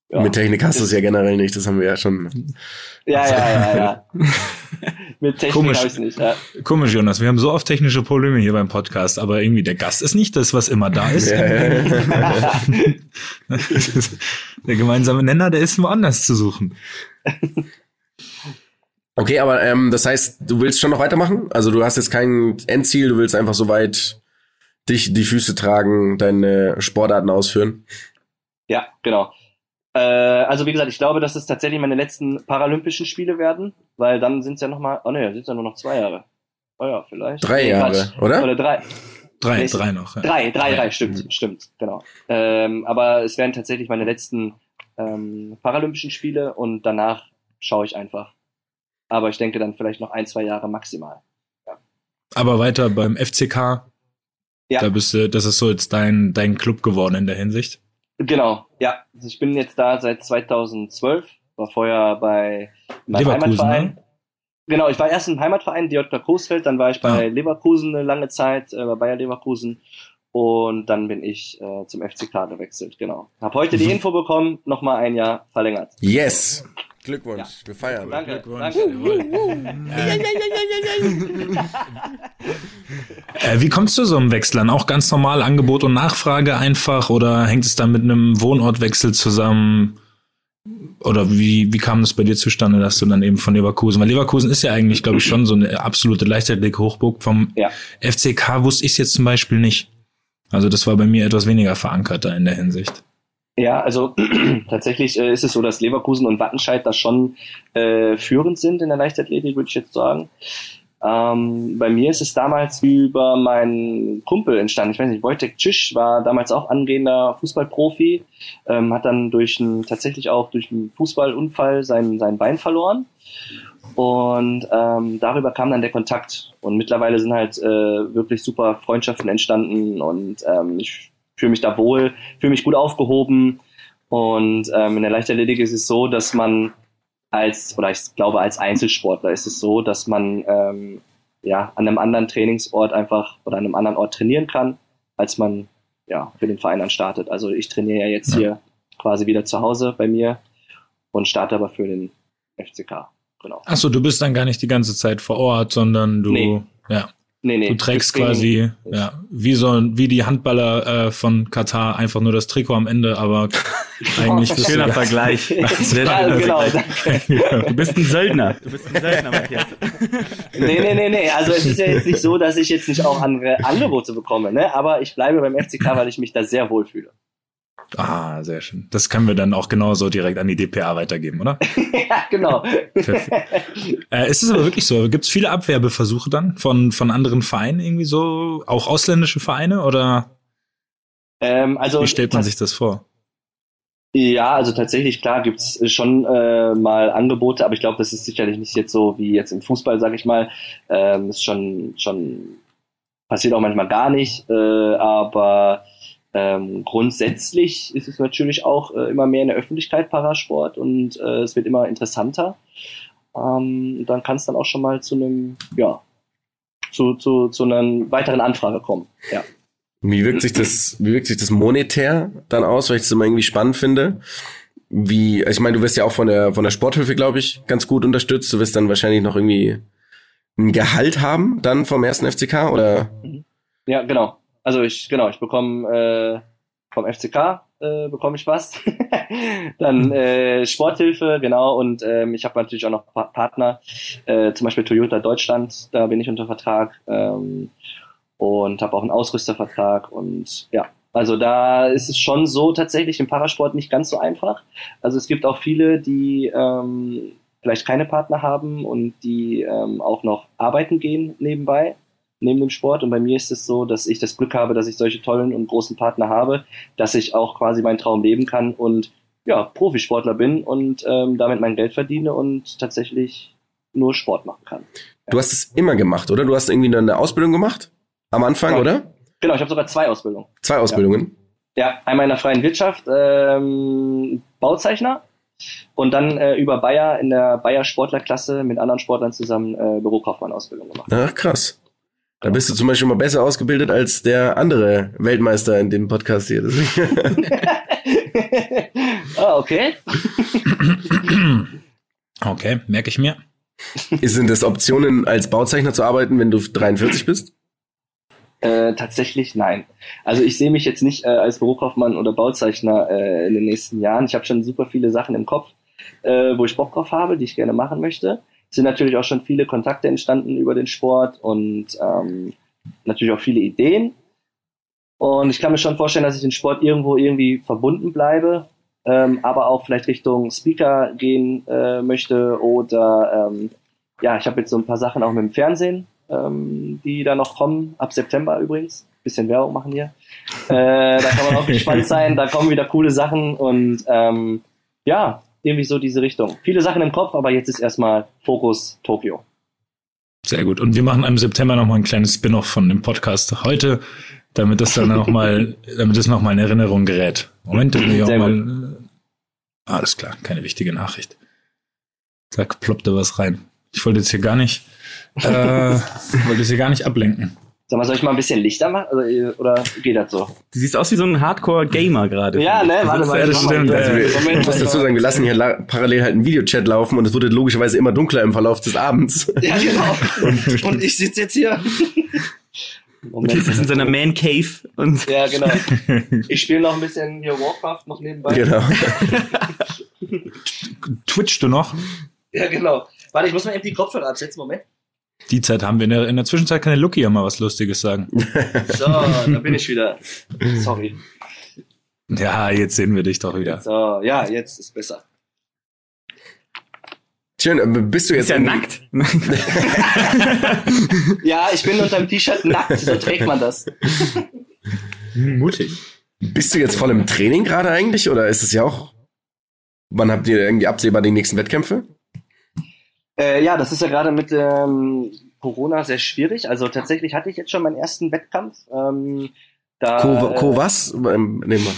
ja. Mit Technik hast du es ja generell nicht, das haben wir ja schon. ja, ja, ja, ja. [LAUGHS] Mit Technik Komisch. habe ich nicht. Ja. Komisch, Jonas, wir haben so oft technische Probleme hier beim Podcast, aber irgendwie der Gast ist nicht das, was immer da ist. Ja. [LAUGHS] der gemeinsame Nenner, der ist woanders zu suchen. Okay, aber ähm, das heißt, du willst schon noch weitermachen? Also du hast jetzt kein Endziel, du willst einfach so weit dich die Füße tragen, deine Sportarten ausführen. Ja, genau. Äh, also wie gesagt, ich glaube, dass es tatsächlich meine letzten Paralympischen Spiele werden, weil dann sind es ja noch mal, oh ne, sind es ja nur noch zwei Jahre. Oh ja, vielleicht. Drei Nee, Jahre, Quatsch. oder? Oder drei. Drei, Nee, drei noch. Ja. Drei, drei, drei, Ja. stimmt, stimmt, genau. Ähm, aber es werden tatsächlich meine letzten ähm, Paralympischen Spiele und danach schaue ich einfach. Aber ich denke dann vielleicht noch ein, zwei Jahre maximal. Aber weiter beim FCK, Ja. da bist du, das ist so jetzt dein, dein Club geworden in der Hinsicht. Genau, ja. Also ich bin jetzt da seit 2012, war vorher bei meinem Leverkusen, Heimatverein. ne? Genau, ich war erst im Heimatverein, DJK Coesfeld, dann war ich bei Ah. Leverkusen eine lange Zeit, äh, bei Bayer Leverkusen. Und dann bin ich äh, zum FCK gewechselt, genau. Hab heute die Mhm. Info bekommen, nochmal ein Jahr verlängert. Yes! Glückwunsch, Ja. wir feiern. Danke, Glückwunsch. danke. [LAUGHS] Äh, wie kommst du so einem Wechsel an? Auch ganz normal Angebot und Nachfrage einfach oder hängt es dann mit einem Wohnortwechsel zusammen? Oder wie, wie kam das bei dir zustande, dass du dann eben von Leverkusen, weil Leverkusen ist ja eigentlich, glaube ich, schon so eine absolute Leichtathletik-Hochburg. Vom Ja. FCK wusste ich jetzt zum Beispiel nicht. Also das war bei mir etwas weniger verankert da in der Hinsicht. Ja, also [CLEARS THROAT] tatsächlich äh, ist es so, dass Leverkusen und Wattenscheid da schon äh, führend sind in der Leichtathletik, würde ich jetzt sagen. Ähm, bei mir ist es damals über meinen Kumpel entstanden. Ich weiß nicht, Wojtek Cisch war damals auch angehender Fußballprofi, ähm, hat dann durch einen, tatsächlich auch durch einen Fußballunfall sein, sein Bein verloren. Und ähm, darüber kam dann der Kontakt. Und mittlerweile sind halt äh, wirklich super Freundschaften entstanden und ähm, ich fühle mich da wohl, fühle mich gut aufgehoben. Und ähm, in der Leichtathletik ist es so, dass man als, oder ich glaube als Einzelsportler ist es so, dass man ähm, ja an einem anderen Trainingsort einfach oder an einem anderen Ort trainieren kann, als man ja für den Verein dann startet. Also ich trainiere ja jetzt Ja. hier quasi wieder zu Hause bei mir und starte aber für den FCK. Genau. Ach so, du bist dann gar nicht die ganze Zeit vor Ort, sondern du, Nee. ja, Nee, nee. du trägst quasi, ja, wie so, wie die Handballer äh, von Katar einfach nur das Trikot am Ende, aber [LAUGHS] eigentlich bist Schöner du Vergleich. [LAUGHS] Ja, schöner genau. Vergleich. [LAUGHS] Du bist ein Söldner. Du bist ein Söldner, Matthias. Nee, nee, nee, nee. Also es ist ja jetzt nicht so, dass ich jetzt nicht auch andere Angebote bekomme, ne? Aber ich bleibe beim FCK, weil ich mich da sehr wohl fühle. Ah, sehr schön. Das können wir dann auch genauso direkt an die DPA weitergeben, oder? [LAUGHS] ja, genau. Äh, ist es aber wirklich so? Gibt es viele Abwerbeversuche dann von, von anderen Vereinen irgendwie so? Auch ausländische Vereine oder ähm, also wie stellt man sich das vor? Ja, also tatsächlich, klar, gibt's schon äh, mal Angebote, aber ich glaube, das ist sicherlich nicht jetzt so wie jetzt im Fußball, sag ich mal. Ähm, ist schon, schon passiert auch manchmal gar nicht, äh, aber ähm, grundsätzlich ist es natürlich auch äh, immer mehr in der Öffentlichkeit Parasport und äh, es wird immer interessanter. Ähm, dann kann es dann auch schon mal zu einem, ja, zu, zu, zu einer weiteren Anfrage kommen. Ja. Wie wirkt sich das, wie wirkt sich das monetär dann aus, weil ich das immer irgendwie spannend finde? Wie, ich meine, du wirst ja auch von der, von der Sporthilfe, glaube ich, ganz gut unterstützt. Du wirst dann wahrscheinlich noch irgendwie ein Gehalt haben dann vom ersten FCK oder? Ja, genau. Also ich, genau, ich bekomme äh, vom FCK äh, bekomme ich was. [LAUGHS] dann äh, Sporthilfe, genau, und ähm, ich habe natürlich auch noch pa Partner, äh, zum Beispiel Toyota Deutschland, da bin ich unter Vertrag ähm, und habe auch einen Ausrüstervertrag und ja, also da ist es schon so tatsächlich im Parasport nicht ganz so einfach. Also es gibt auch viele, die ähm, vielleicht keine Partner haben und die ähm, auch noch arbeiten gehen nebenbei, neben dem Sport. Und bei mir ist es so, dass ich das Glück habe, dass ich solche tollen und großen Partner habe, dass ich auch quasi meinen Traum leben kann und ja, Profisportler bin und ähm, damit mein Geld verdiene und tatsächlich nur Sport machen kann. Du hast es immer gemacht, oder? Du hast irgendwie eine Ausbildung gemacht? Am Anfang, Ja. oder? Genau, ich habe sogar zwei Ausbildungen. Zwei Ausbildungen. Ja, einmal in der freien Wirtschaft, ähm, Bauzeichner und dann äh, über Bayer in der Bayer Sportlerklasse mit anderen Sportlern zusammen äh, Bürokaufmann-Ausbildung gemacht. Ach, krass. Da bist du zum Beispiel mal besser ausgebildet als der andere Weltmeister in dem Podcast hier. [LAUGHS] Ah, okay. [CLEARS THROAT] Okay, merke ich mir. Sind das Optionen, als Bauzeichner zu arbeiten, wenn du 43 bist? Äh, tatsächlich nein. Also ich sehe mich jetzt nicht äh, als Bürokaufmann oder Bauzeichner äh, in den nächsten Jahren. Ich habe schon super viele Sachen im Kopf, äh, wo ich Bock drauf habe, die ich gerne machen möchte. Es sind natürlich auch schon viele Kontakte entstanden über den Sport und ähm, natürlich auch viele Ideen. Und ich kann mir schon vorstellen, dass ich den Sport irgendwo irgendwie verbunden bleibe, ähm, aber auch vielleicht Richtung Speaker gehen äh, möchte oder ähm, ja, ich habe jetzt so ein paar Sachen auch mit dem Fernsehen, ähm, die da noch kommen, ab September übrigens. Bisschen Werbung machen hier. Äh, da kann man auch [LAUGHS] gespannt sein, da kommen wieder coole Sachen und ähm, ja, irgendwie so diese Richtung. Viele Sachen im Kopf, aber jetzt ist erstmal Fokus Tokio. Sehr gut. Und wir machen im September nochmal ein kleines Spin-off von dem Podcast heute, damit das dann nochmal, [LAUGHS] damit es nochmal in Erinnerung gerät. Moment, da will ich auch mal. Alles klar, keine wichtige Nachricht. Da ploppte was rein. Ich wollte jetzt hier gar nicht, äh, [LAUGHS] wollte jetzt hier gar nicht ablenken. Sag mal, soll ich mal ein bisschen Lichter machen? Also, äh, oder geht das so? Du siehst aus wie so ein Hardcore-Gamer gerade. Ja, ne, warte mal. Ja, das stimmt. Also, Moment, ich muss dazu sagen, wir lassen hier la- parallel halt einen Videochat laufen und es wurde logischerweise immer dunkler im Verlauf des Abends. Ja, genau. [LAUGHS] Und, und ich sitze jetzt hier. Und hier sitzt in seiner Man Cave und Ja, genau. [LAUGHS] Ich spiele noch ein bisschen hier Warcraft noch nebenbei. Genau. [LAUGHS] Twitchst du noch? Ja, genau. Warte, ich muss mal eben die Kopfhörer absetzen. Moment. Die Zeit haben wir in der, in der Zwischenzeit kann der Lucky ja mal was Lustiges sagen. [LAUGHS] So, da bin ich wieder. Sorry. Ja, jetzt sehen wir dich doch wieder. So, ja, jetzt ist besser. Schön, äh, bist du jetzt ist ja nackt. [LAUGHS] Ja, ich bin unter dem T-Shirt nackt, so trägt man das. Mutig. Bist du jetzt voll im Training gerade eigentlich oder ist es ja auch, wann habt ihr irgendwie absehbar die nächsten Wettkämpfe? Äh, ja, das ist ja gerade mit ähm, Corona sehr schwierig. Also tatsächlich hatte ich jetzt schon meinen ersten Wettkampf. Ähm, da, Co, Co äh, was? Ähm, nee, mal.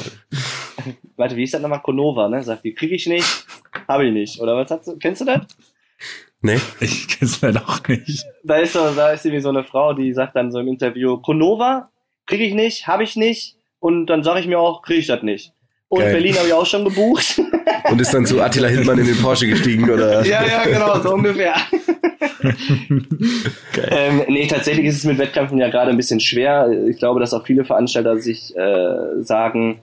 [LAUGHS] Warte, wie ist das nochmal? Konova, ne? Sagt die, kriege ich nicht, habe ich nicht. Oder was hast du? Kennst du das? nee? Ich kenn's leider auch nicht. Da ist so, da ist irgendwie so eine Frau, die sagt dann so im Interview, Konova, kriege ich nicht, habe ich nicht. Und dann sage ich mir auch, kriege ich das nicht. Und Geil. Berlin habe ich auch schon gebucht. [LAUGHS] Und ist dann zu Attila Hildmann in den Porsche gestiegen oder? ja, ja, genau, so ungefähr. [LAUGHS] ähm, nee, tatsächlich ist es mit Wettkämpfen ja gerade ein bisschen schwer. Ich glaube, dass auch viele Veranstalter sich äh, sagen,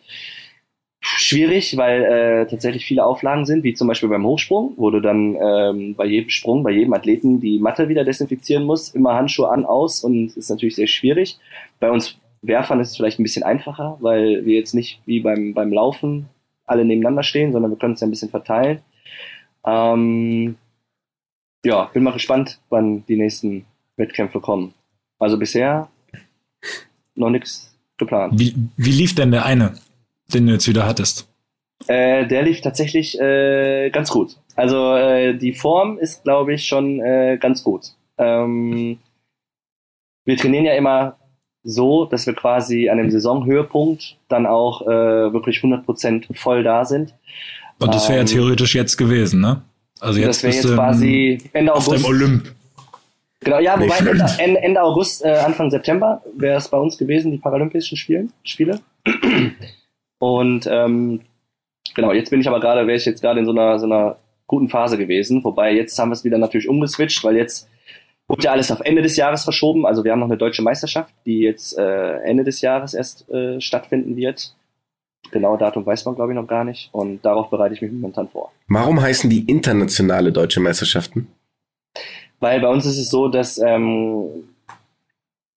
schwierig, weil äh, tatsächlich viele Auflagen sind, wie zum Beispiel beim Hochsprung, wo du dann ähm, bei jedem Sprung, bei jedem Athleten die Matte wieder desinfizieren musst, immer Handschuhe an, aus und ist natürlich sehr schwierig. Bei uns Werfern ist es vielleicht ein bisschen einfacher, weil wir jetzt nicht wie beim, beim Laufen alle nebeneinander stehen, sondern wir können es ja ein bisschen verteilen. Ähm, ja, bin mal gespannt, wann die nächsten Wettkämpfe kommen. Also bisher noch nichts geplant. Wie, wie lief denn der eine, den du jetzt wieder hattest? Äh, der lief tatsächlich äh, ganz gut. Also äh, die Form ist, glaube ich, schon äh, ganz gut. Ähm, wir trainieren ja immer so, dass wir quasi an dem Saisonhöhepunkt dann auch äh, wirklich 100% voll da sind. Und das wäre ja Ähm, theoretisch jetzt gewesen, ne? Also jetzt das wäre jetzt quasi Ende auf dem August. Olymp. Genau, ja, wobei. Ende, Ende August, äh, Anfang September wäre es bei uns gewesen, die Paralympischen Spielen, Spiele. Und ähm, genau, jetzt bin ich aber gerade, wäre ich jetzt gerade in so einer, so einer guten Phase gewesen. Wobei jetzt haben wir es wieder natürlich umgeswitcht, weil jetzt wurde ja alles auf Ende des Jahres verschoben. Also wir haben noch eine deutsche Meisterschaft, die jetzt äh, Ende des Jahres erst äh, stattfinden wird. Genaue Datum weiß man, glaube ich, noch gar nicht. Und darauf bereite ich mich momentan vor. Warum heißen die internationale deutsche Meisterschaften? Weil bei uns ist es so, dass ähm,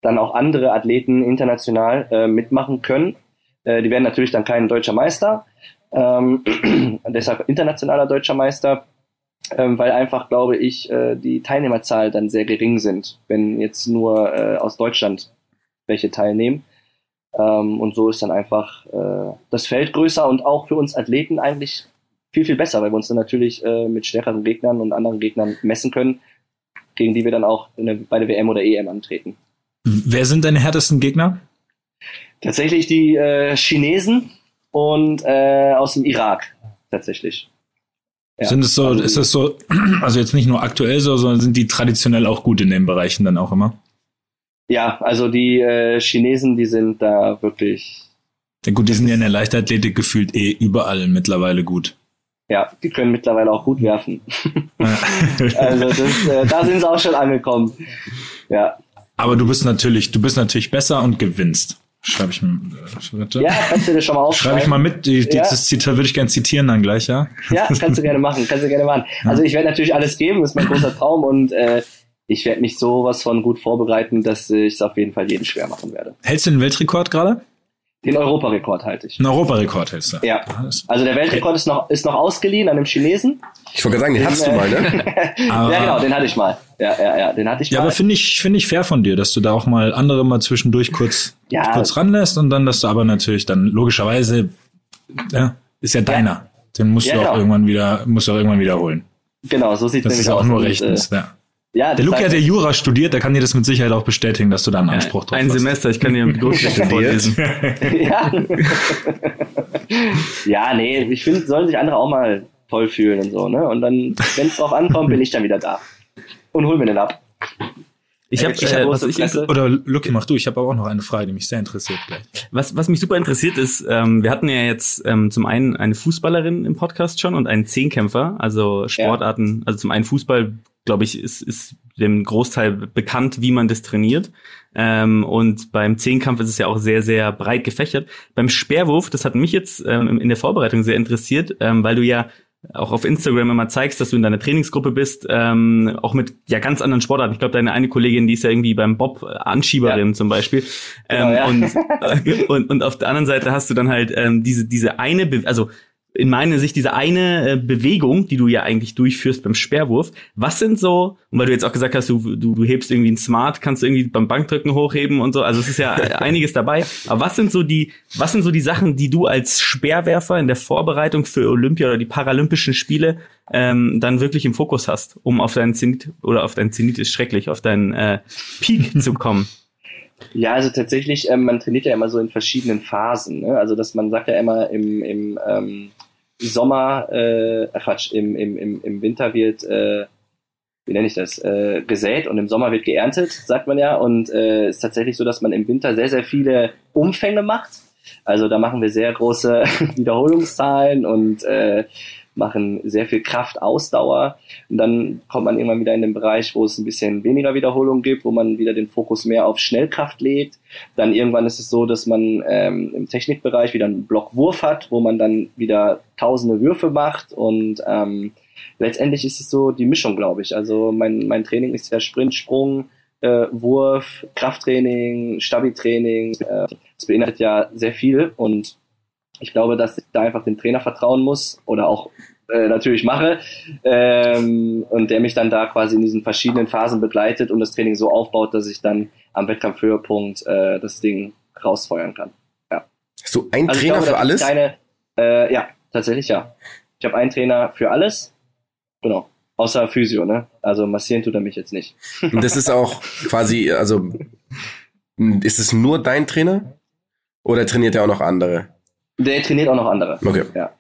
dann auch andere Athleten international äh, mitmachen können. Äh, die werden natürlich dann kein deutscher Meister, ähm, [CLEARS THROAT] deshalb internationaler deutscher Meister, ähm, weil einfach, glaube ich, äh, die Teilnehmerzahl dann sehr gering sind, wenn jetzt nur äh, aus Deutschland welche teilnehmen. Ähm, und so ist dann einfach äh, das Feld größer und auch für uns Athleten eigentlich viel, viel besser, weil wir uns dann natürlich äh, mit stärkeren Gegnern und anderen Gegnern messen können, gegen die wir dann auch der, bei der WM oder EM antreten. Wer sind deine härtesten Gegner? Tatsächlich die äh, Chinesen und äh, aus dem Irak, tatsächlich. Ja. Sind es so, also, ist es so, [CLEARS THROAT] also jetzt nicht nur aktuell so, sondern sind die traditionell auch gut in den Bereichen dann auch immer? Ja, also die äh, Chinesen, die sind da wirklich. Ja gut, die sind ja in der Leichtathletik gefühlt eh überall mittlerweile gut. Ja, die können mittlerweile auch gut werfen. [LAUGHS] also das, äh, da sind sie auch schon angekommen. Ja. Aber du bist natürlich, du bist natürlich besser und gewinnst. Schreibe ich mir. Warte. Ja, kannst du dir schon mal aufschreiben. Schreibe ich mal mit. Die, ja. Dieses Zitat würde ich gerne zitieren dann gleich, ja? Ja, kannst du gerne machen. Kannst du gerne machen. Also ich werde natürlich alles geben, das ist mein großer Traum und äh, ich werde mich sowas von gut vorbereiten, dass ich es auf jeden Fall jeden schwer machen werde. Hältst du den Weltrekord gerade? Den Europarekord halte ich. Den Europarekord hältst du? Ja. Also der Weltrekord ist noch, ist noch ausgeliehen an einem Chinesen. Ich wollte sagen, den, den hast du mal, ne? [LAUGHS] ja, genau, den hatte ich mal. Ja, ja, ja, den hatte ich ja, mal. Ja, aber finde ich, finde ich fair von dir, dass du da auch mal andere mal zwischendurch kurz, ja. kurz ranlässt und dann, dass du aber natürlich dann logischerweise, ja, ist ja deiner. Ja. Den musst ja, du auch genau. irgendwann wieder, musst du auch irgendwann wiederholen. Genau, so sieht es nämlich aus. Das ist auch nur rechtens, äh, ja. Ja, der Luke hat ja Jura studiert, der kann dir das mit Sicherheit auch bestätigen, dass du da einen Anspruch drauf ein hast. Ein Semester, ich kann dir im Durchschnitt [LAUGHS] vorlesen. ja. ja, nee, ich finde, sollen sich andere auch mal toll fühlen und so, ne? Und dann, wenn es drauf ankommt, bin ich dann wieder da. Und hol mir den ab. Ich habe äh, was ich oder Lucky, mach du. Ich habe aber auch noch eine Frage, die mich sehr interessiert gleich. Was was mich super interessiert ist, ähm, wir hatten ja jetzt ähm, zum einen eine Fußballerin im Podcast schon und einen Zehnkämpfer, also Sportarten, ja. also zum einen Fußball glaube ich, ist, ist dem Großteil bekannt, wie man das trainiert. Ähm, und beim Zehnkampf ist es ja auch sehr, sehr breit gefächert. Beim Speerwurf, das hat mich jetzt ähm, in der Vorbereitung sehr interessiert, ähm, weil du ja auch auf Instagram immer zeigst, dass du in deiner Trainingsgruppe bist, ähm, auch mit ja ganz anderen Sportarten. Ich glaube, deine eine Kollegin, die ist ja irgendwie beim Bob Anschieberin ja. zum Beispiel. Genau, ähm, ja. und, [LAUGHS] äh, und, und auf der anderen Seite hast du dann halt ähm, diese diese eine, Be also in meiner Sicht diese eine äh, Bewegung, die du ja eigentlich durchführst beim Sperrwurf. Was sind so, und weil du jetzt auch gesagt hast, du, du, du hebst irgendwie ein Smart, kannst du irgendwie beim Bankdrücken hochheben und so, also es ist ja [LAUGHS] einiges dabei. Aber was sind so die, was sind so die Sachen, die du als Speerwerfer in der Vorbereitung für Olympia oder die Paralympischen Spiele ähm, dann wirklich im Fokus hast, um auf deinen Zenit, oder auf deinen Zenit ist schrecklich, auf deinen äh, Peak [LAUGHS] zu kommen? Ja, also tatsächlich, ähm, man trainiert ja immer so in verschiedenen Phasen. Ne? Also dass man sagt ja immer im, im ähm, Sommer, äh, Quatsch, im, im, im, im Winter wird, äh, wie nenne ich das, äh, gesät und im Sommer wird geerntet, sagt man ja. Und äh, ist tatsächlich so, dass man im Winter sehr, sehr viele Umfänge macht. Also da machen wir sehr große [LAUGHS] Wiederholungszahlen und äh, machen sehr viel Kraft, Ausdauer. Und dann kommt man irgendwann wieder in den Bereich, wo es ein bisschen weniger Wiederholung gibt, wo man wieder den Fokus mehr auf Schnellkraft legt. Dann irgendwann ist es so, dass man ähm, im Technikbereich wieder einen Blockwurf hat, wo man dann wieder tausende Würfe macht und ähm, letztendlich ist es so die Mischung, glaube ich. Also mein, mein Training ist ja Sprint, Sprung, äh, Wurf, Krafttraining, Stabi-Training. Äh, das beinhaltet ja sehr viel und ich glaube, dass ich da einfach dem Trainer vertrauen muss oder auch äh, natürlich mache ähm, und der mich dann da quasi in diesen verschiedenen Phasen begleitet und das Training so aufbaut, dass ich dann am Wettkampfhöhepunkt äh, das Ding rausfeuern kann. Ja. Hast du einen also Trainer glaube, für alles? Keine, äh, ja, tatsächlich ja. Ich habe einen Trainer für alles. Genau. Außer Physio, ne? Also massieren tut er mich jetzt nicht. Und das ist auch quasi, also ist es nur dein Trainer? Oder trainiert er auch noch andere? Der trainiert auch noch andere. Okay. Ja.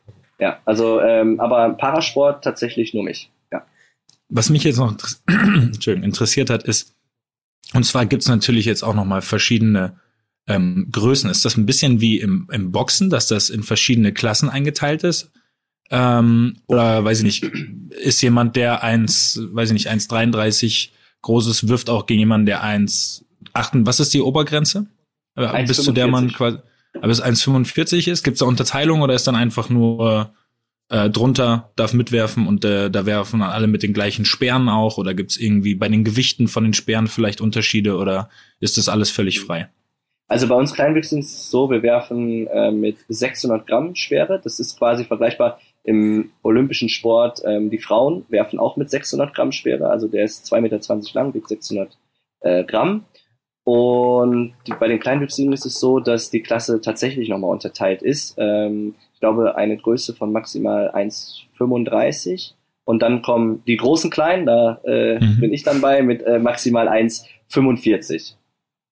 Ja, also, ähm, aber Parasport tatsächlich nur mich. Ja. Was mich jetzt noch [CLEARS THROAT] interessiert hat, ist, und zwar gibt's natürlich jetzt auch noch mal verschiedene ähm, Größen. Ist das ein bisschen wie im, im Boxen, dass das in verschiedene Klassen eingeteilt ist? Ähm, oder weiß ich nicht, ist jemand, der eins, weiß ich nicht, 1,33 Großes wirft auch gegen jemanden, der 1, achten, was ist die Obergrenze? Äh, bis zu der man 1,45. quasi, aber es 1,45 ist? Gibt es da Unterteilung oder ist dann einfach nur äh, drunter, darf mitwerfen und äh, da werfen dann alle mit den gleichen Speeren auch? Oder gibt es irgendwie bei den Gewichten von den Speeren vielleicht Unterschiede oder ist das alles völlig frei? Also bei uns Kleinwüchsen ist es so, wir werfen äh, mit 600 Gramm Schwere. Das ist quasi vergleichbar im olympischen Sport. Ähm, die Frauen werfen auch mit 600 Gramm Schwere. Also der ist 2,20 Meter lang, wiegt 600 äh, Gramm. Und die, bei den Kleinwüchsigen ist es so, dass die Klasse tatsächlich nochmal unterteilt ist. Ähm, ich glaube, eine Größe von maximal 1,35. Und dann kommen die großen Kleinen, da äh, Mhm. bin ich dann bei, mit äh, maximal 1,45.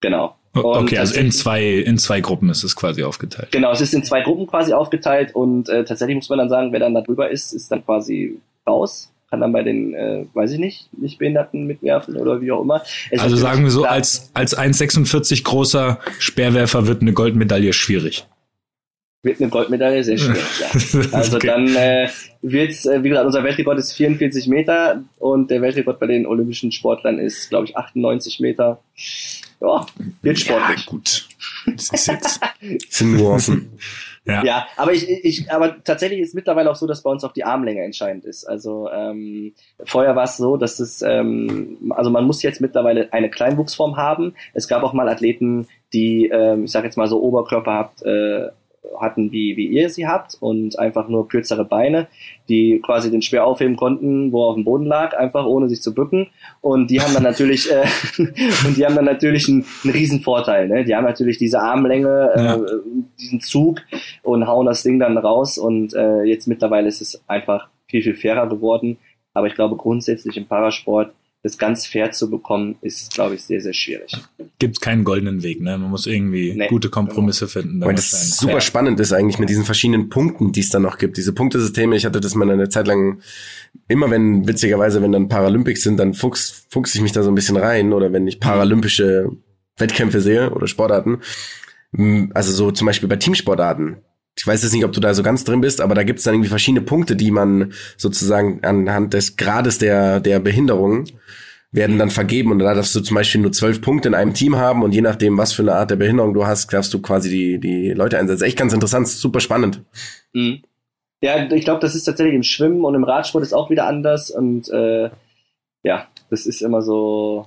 Genau. Und Okay, also in zwei, in zwei Gruppen ist es quasi aufgeteilt. Genau, es ist in zwei Gruppen quasi aufgeteilt und äh, tatsächlich muss man dann sagen, wer dann da drüber ist, ist dann quasi raus. Kann dann bei den, äh, weiß ich nicht, Nichtbehinderten mitwerfen oder wie auch immer. Es Also sagen wir so, klar, als, als 1,46 großer Speerwerfer wird eine Goldmedaille schwierig. Wird eine Goldmedaille, sehr schwierig, ja. [LAUGHS] Also Okay. dann äh, wird's, äh, wie gesagt, unser Weltrekord ist 44 Meter und der Weltrekord bei den olympischen Sportlern ist, glaube ich, 98 Meter. Ja, wird sportlich. Ja, gut. Das ist jetzt, [LAUGHS] Nuancen. Ja. Ja, aber ich, ich, aber tatsächlich ist mittlerweile auch so, dass bei uns auch die Armlänge entscheidend ist. Also ähm, vorher war es so, dass es, ähm, also man muss jetzt mittlerweile eine Kleinwuchsform haben. Es gab auch mal Athleten, die, ähm, ich sage jetzt mal so Oberkörper habt, äh, hatten, wie, wie ihr sie habt und einfach nur kürzere Beine, die quasi den Speer aufheben konnten, wo er auf dem Boden lag, einfach ohne sich zu bücken. Und die haben dann natürlich, äh, [LAUGHS] und die haben dann natürlich einen, einen riesen Vorteil. Ne? Die haben natürlich diese Armlänge, Ja. äh, diesen Zug und hauen das Ding dann raus. Und äh, jetzt mittlerweile ist es einfach viel, viel fairer geworden. Aber ich glaube grundsätzlich im Parasport das ganz fair zu bekommen, ist, glaube ich, sehr, sehr schwierig. Gibt keinen goldenen Weg, ne? Man muss irgendwie Nee. gute Kompromisse finden. Weil das super spannend ist eigentlich mit diesen verschiedenen Punkten, die es dann noch gibt. Diese Punktesysteme, ich hatte das mal eine Zeit lang, immer wenn, witzigerweise, wenn dann Paralympics sind, dann fuchs, fuchs ich mich da so ein bisschen rein oder wenn ich paralympische Wettkämpfe sehe oder Sportarten. Also so zum Beispiel bei Teamsportarten. Ich weiß jetzt nicht, ob du da so ganz drin bist, aber da gibt es dann irgendwie verschiedene Punkte, die man sozusagen anhand des Grades der, der Behinderung werden dann vergeben und da darfst du zum Beispiel nur zwölf Punkte in einem Team haben und je nachdem, was für eine Art der Behinderung du hast, darfst du quasi die, die Leute einsetzen. Echt ganz interessant, super spannend. Mhm. Ja, ich glaube, das ist tatsächlich im Schwimmen und im Radsport ist auch wieder anders und äh, ja, das ist immer so.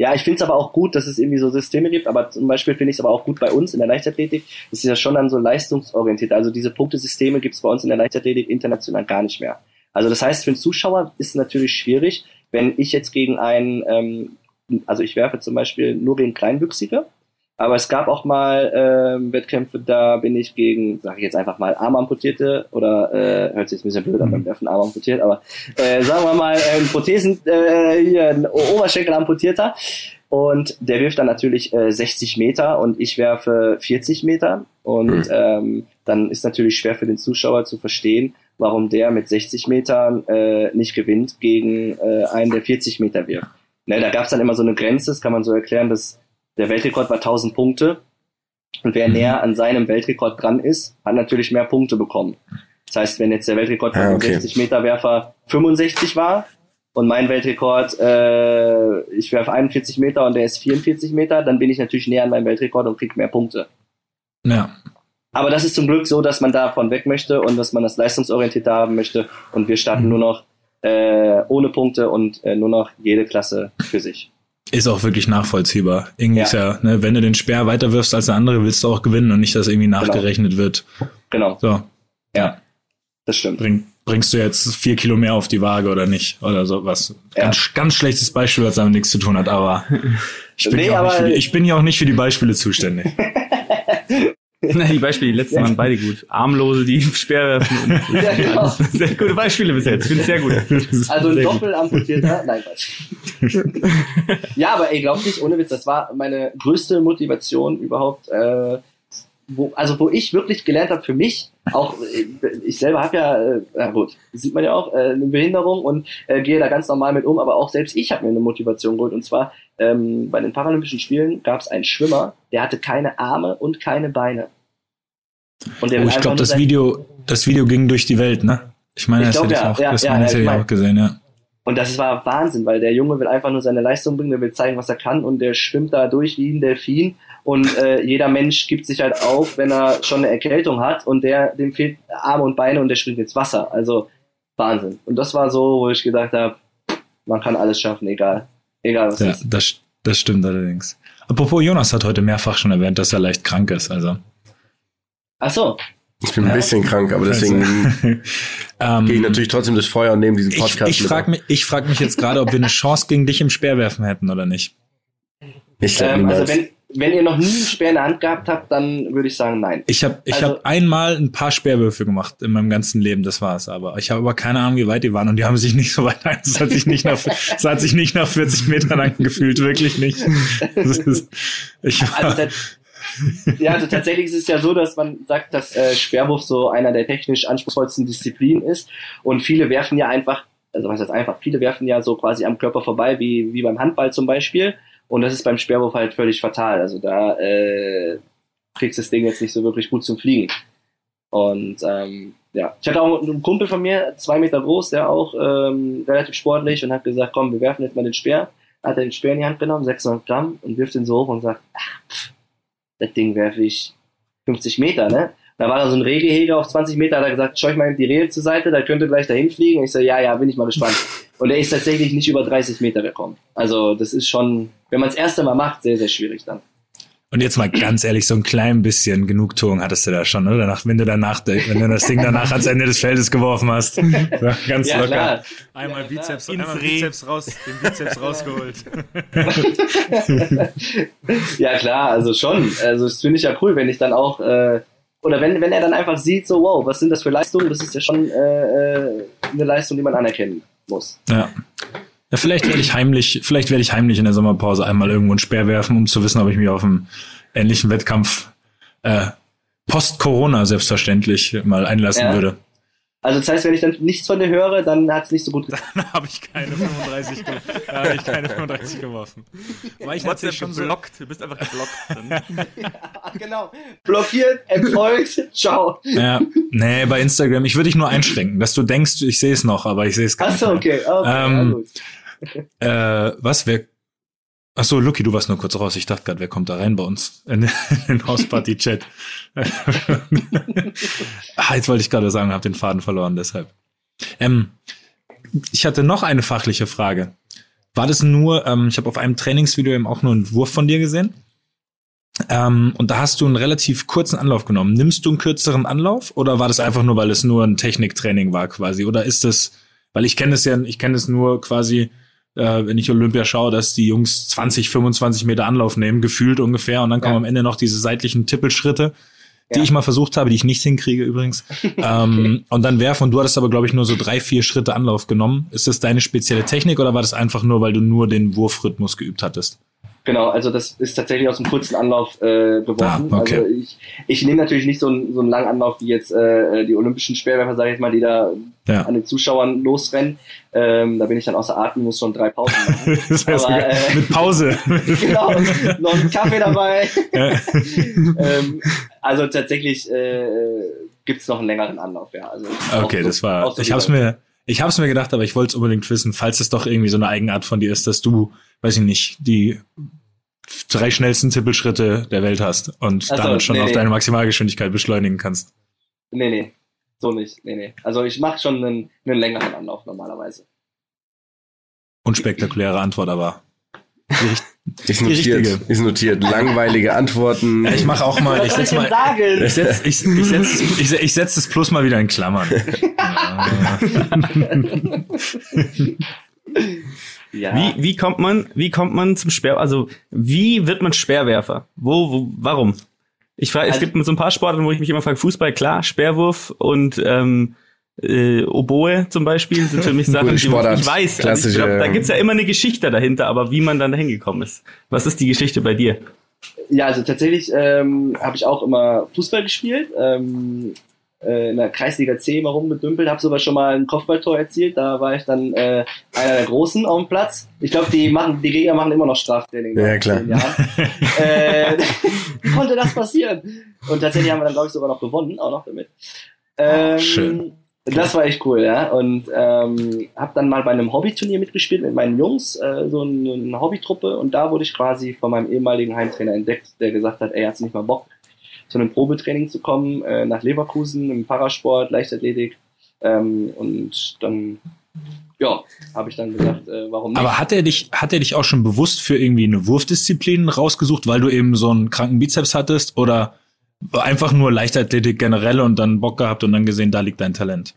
Ja, ich finde es aber auch gut, dass es irgendwie so Systeme gibt, aber zum Beispiel finde ich es aber auch gut bei uns in der Leichtathletik. Ist ja schon dann so leistungsorientiert. Also diese Punktesysteme gibt es bei uns in der Leichtathletik international gar nicht mehr. Also das heißt, für den Zuschauer ist es natürlich schwierig, wenn ich jetzt gegen einen, ähm, also ich werfe zum Beispiel nur gegen Kleinwüchsige, aber es gab auch mal ähm, Wettkämpfe, da bin ich gegen, sage ich jetzt einfach mal, Armamputierte oder äh, hört sich jetzt ein bisschen blöd an beim Werfen Arm amputiert, aber äh, sagen wir mal, äh, ein Prothesen, äh, hier ein O- Oberschenkel amputierter. Und der wirft dann natürlich äh, 60 Meter und ich werfe 40 Meter. Und ähm, dann ist natürlich schwer für den Zuschauer zu verstehen, warum der mit 60 Metern äh, nicht gewinnt gegen äh, einen, der 40 Meter wirft. Ne, da gab es dann immer so eine Grenze, das kann man so erklären, dass der Weltrekord war 1000 Punkte und wer Mhm. näher an seinem Weltrekord dran ist, hat natürlich mehr Punkte bekommen. Das heißt, wenn jetzt der Weltrekord von Ah, okay. 60 Meter Werfer 65 war und mein Weltrekord, äh, ich werfe 41 Meter und der ist 44 Meter, dann bin ich natürlich näher an meinem Weltrekord und kriege mehr Punkte. Ja. Aber das ist zum Glück so, dass man davon weg möchte und dass man das leistungsorientiert haben möchte und wir starten Mhm. nur noch äh, ohne Punkte und äh, nur noch jede Klasse für sich. Ist auch wirklich nachvollziehbar. Irgendwie Ja. ist ja, ne, wenn du den Speer weiter wirfst als der andere, willst du auch gewinnen und nicht, dass irgendwie nachgerechnet wird. Genau, So, ja, das stimmt. bring, bringst du jetzt vier Kilo mehr auf die Waage oder nicht? Oder sowas. Ganz, ganz schlechtes Beispiel, was damit nichts zu tun hat, aber [LAUGHS] ich bin, Nee, hier, auch nicht aber- für die, ich bin hier auch nicht für die Beispiele zuständig. [LAUGHS] Na, die Beispiele, die letzten waren beide gut. Armlose, die Speer werfen. [LAUGHS] Ja, genau. Sehr gute Beispiele bis jetzt. Finde ich sehr gut. Also ein. Doppelamputierter, nein, Quatsch. [LAUGHS] ja, aber ey, glaubt nicht, ohne Witz, das war meine größte Motivation überhaupt, äh, wo, also wo ich wirklich gelernt habe für mich, auch äh, ich selber habe ja, äh, ja gut, sieht man ja auch, äh, eine Behinderung und äh, gehe da ganz normal mit um, aber auch selbst ich habe mir eine Motivation geholt und zwar ähm, bei den Paralympischen Spielen gab es einen Schwimmer, der hatte keine Arme und keine Beine. Und der Oh, ich glaube, das Video, das Video ging durch die Welt, ne? Ich meine, Ich das glaub, hätte ich ja, auch, ja, das ja, meine, ja, ich ich auch gesehen, ja. Und das war Wahnsinn, weil der Junge will einfach nur seine Leistung bringen, der will zeigen, was er kann und der schwimmt da durch wie ein Delfin. Und äh, jeder Mensch gibt sich halt auf, wenn er schon eine Erkältung hat und der, dem fehlt Arme und Beine und der springt ins Wasser. Also Wahnsinn. Und das war so, wo ich gedacht habe, man kann alles schaffen, egal. Egal was Ja, ist. das, das stimmt allerdings. Apropos, Jonas hat heute mehrfach schon erwähnt, dass er leicht krank ist. Also Ach so. Ich bin ein Ja. bisschen krank, aber deswegen [LAUGHS] ähm, gehe ich natürlich trotzdem durchs Feuer und nehme diesen ich, Podcast ich frage mich, ich frag mich jetzt gerade, ob wir eine Chance gegen dich im Speerwerfen hätten oder nicht. Ich glaube Ähm, also wenn, wenn ihr noch nie einen Speer in der Hand gehabt habt, dann würde ich sagen, nein. Ich habe ich Also- hab einmal ein paar Speerwürfe gemacht in meinem ganzen Leben, das war's. Aber ich habe aber keine Ahnung, wie weit die waren und die haben sich nicht so weit. Das hat sich nicht nach, das hat sich nicht nach 40 Metern angefühlt, wirklich nicht. Das ist, ich war, Also, ja, also tatsächlich ist es ja so, dass man sagt, dass äh, Speerwurf so einer der technisch anspruchsvollsten Disziplinen ist. Und viele werfen ja einfach, also was heißt einfach, viele werfen ja so quasi am Körper vorbei, wie, wie beim Handball zum Beispiel. Und das ist beim Speerwurf halt völlig fatal. Also da äh, kriegst du das Ding jetzt nicht so wirklich gut zum Fliegen. Und ähm, ja, ich hatte auch einen Kumpel von mir, zwei Meter groß, der auch ähm, relativ sportlich und hat gesagt, komm, wir werfen jetzt mal den Speer. Hat er den Speer in die Hand genommen, 600 Gramm und wirft ihn so hoch und sagt, ach, pff, das Ding werfe ich 50 Meter, ne? Da war da so ein Rehgehege auf 20 Meter, hat er gesagt, schau ich mal die Rehe zur Seite, da könnte gleich dahin fliegen. Ich so, ja, ja, bin ich mal gespannt. Und er ist tatsächlich nicht über 30 Meter gekommen. Also das ist schon, wenn man das erste Mal macht, sehr, sehr schwierig dann. Und jetzt mal ganz ehrlich, so ein klein bisschen Genugtuung hattest du da schon, oder? Nach, wenn du danach, wenn du das Ding danach ans Ende des Feldes geworfen hast. [LAUGHS] Ja, ganz Ja, locker. klar. Einmal Ja, klar. Bizeps, Ins einmal. Bizeps raus, den Bizeps [LAUGHS] rausgeholt. [LAUGHS] ja klar, also schon. Also das finde ich ja cool, wenn ich dann auch, äh, oder wenn, wenn er dann einfach sieht, so, wow, was sind das für Leistungen? Das ist ja schon äh, äh, eine Leistung, die man anerkennen muss. Ja. Ja, vielleicht werde ich heimlich, vielleicht werde ich heimlich in der Sommerpause einmal irgendwo einen Speer werfen, um zu wissen, ob ich mich auf einen ähnlichen Wettkampf äh, post-Corona selbstverständlich mal einlassen Ja. würde. Also das heißt, wenn ich dann nichts von dir höre, dann hat es nicht so gut geklappt. Dann habe ich keine 35, ge da habe ich keine 35 geworfen. War ich WhatsApp schon so, geblockt. Du bist einfach geblockt. Dann. [LAUGHS] genau. Blockiert, entfolgt, ciao. ja, nee, bei Instagram, ich würde dich nur einschränken, dass du denkst, ich sehe es noch, aber ich sehe es gar Achso, nicht. mehr. okay. okay Ähm, ja. Äh, was, wer, ach so, Lucky, du warst nur kurz raus. Ich dachte gerade, wer kommt da rein bei uns in [LAUGHS] den Hausparty-Chat? [LAUGHS] ah, jetzt wollte ich gerade sagen, habe den Faden verloren, deshalb. Ähm, ich hatte noch eine fachliche Frage. War das nur, ähm, ich habe auf einem Trainingsvideo eben auch nur einen Wurf von dir gesehen. Ähm, und da hast du einen relativ kurzen Anlauf genommen. Nimmst du einen kürzeren Anlauf oder war das einfach nur, weil es nur ein Techniktraining war quasi? Oder ist das, weil ich kenne es ja, ich kenne es nur quasi, äh, wenn ich Olympia schaue, dass die Jungs 20, 25 Meter Anlauf nehmen, gefühlt ungefähr, und dann kommen Ja. am Ende noch diese seitlichen Tippelschritte, die Ja. ich mal versucht habe, die ich nicht hinkriege übrigens. [LAUGHS] ähm, und dann werfen. Und du hattest aber, glaube ich, nur so drei, vier Schritte Anlauf genommen. Ist das deine spezielle Technik oder war das einfach nur, weil du nur den Wurfrhythmus geübt hattest? Genau, also das ist tatsächlich aus einem kurzen Anlauf äh, geworfen. Ah, okay. Also ich, ich nehme natürlich nicht so einen, so einen langen Anlauf wie jetzt äh, die olympischen Speerwerfer, sage ich mal, die da Ja. an den Zuschauern losrennen. Ähm, da bin ich dann außer Atem, muss schon drei Pausen machen. [LAUGHS] Das heißt, Aber, äh, mit Pause. [LAUGHS] genau, noch einen Kaffee dabei. [LAUGHS] Ähm, also tatsächlich äh, gibt's noch einen längeren Anlauf, ja. Also Okay, so- das war. so ich hab's bei- mir, ich hab's mir gedacht, aber ich wollte es unbedingt wissen, falls es doch irgendwie so eine Eigenart von dir ist, dass du, weiß ich nicht, die drei schnellsten Tippelschritte der Welt hast und so, damit schon nee, auf nee. deine Maximalgeschwindigkeit beschleunigen kannst. Nee, nee. So nicht. Nee, nee. Also ich mache schon einen, einen längeren Anlauf normalerweise. Unspektakuläre Antwort, aber. die [LAUGHS] Ist notiert. Ist notiert. Langweilige Antworten. Ja, ich mache auch mal, ich Was soll setz ich mal, ich setz, ich, ich setz, ich, setz- ich setz das Plus mal wieder in Klammern. Ja. [LAUGHS] Ja. Wie, wie kommt man, wie kommt man zum Speer, also wie wird man Speerwerfer? Wo, wo warum? Ich frage, es Also- gibt so ein paar Sportarten, wo ich mich immer frage, Fußball, klar, Speerwurf und ähm, äh, Oboe zum Beispiel sind für mich [LAUGHS] Sachen, die Sportart. ich weiß. Also ich Klassische, glaub, da ähm, gibt's ja immer eine Geschichte dahinter, aber wie man dann dahin gekommen ist. Was ist die Geschichte bei dir? Ja, also tatsächlich ähm, habe ich auch immer Fußball gespielt. Ähm, äh, in der Kreisliga C immer rumgedümpelt, habe sogar schon mal ein Kopfballtor erzielt. Da war ich dann äh, einer der Großen auf dem Platz. Ich glaube, die machen, die Gegner machen immer noch Straftraining. Ja, klar. äh, [LAUGHS] wie konnte das passieren? Und tatsächlich haben wir dann, glaube ich, sogar noch gewonnen, auch noch damit. Ähm, schön. Das war echt cool, ja. Und ähm, habe dann mal bei einem Hobbyturnier mitgespielt mit meinen Jungs, äh, so eine, eine Hobbytruppe. Und da wurde ich quasi von meinem ehemaligen Heimtrainer entdeckt, der gesagt hat, ey, hast du nicht mal Bock, zu einem Probetraining zu kommen, äh, nach Leverkusen im Parasport, Leichtathletik. Ähm, und dann, ja, habe ich dann gesagt, äh, warum nicht. Aber hat er dich, hat er dich auch schon bewusst für irgendwie eine Wurfdisziplin rausgesucht, weil du eben so einen kranken Bizeps hattest oder einfach nur Leichtathletik generell und dann Bock gehabt und dann gesehen, da liegt dein Talent?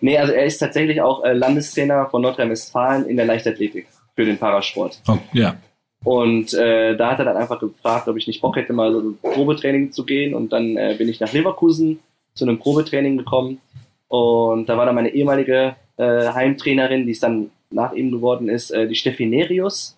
Nee, also er ist tatsächlich auch äh, Landestrainer von Nordrhein-Westfalen in der Leichtathletik für den Parasport. Oh, ja. Und äh, da hat er dann einfach gefragt, ob ich nicht Bock hätte, mal so ein Probetraining zu gehen. Und dann äh, bin ich nach Leverkusen zu einem Probetraining gekommen. Und da war dann meine ehemalige äh, Heimtrainerin, die es dann nach ihm geworden ist, äh, die Steffi Nerius,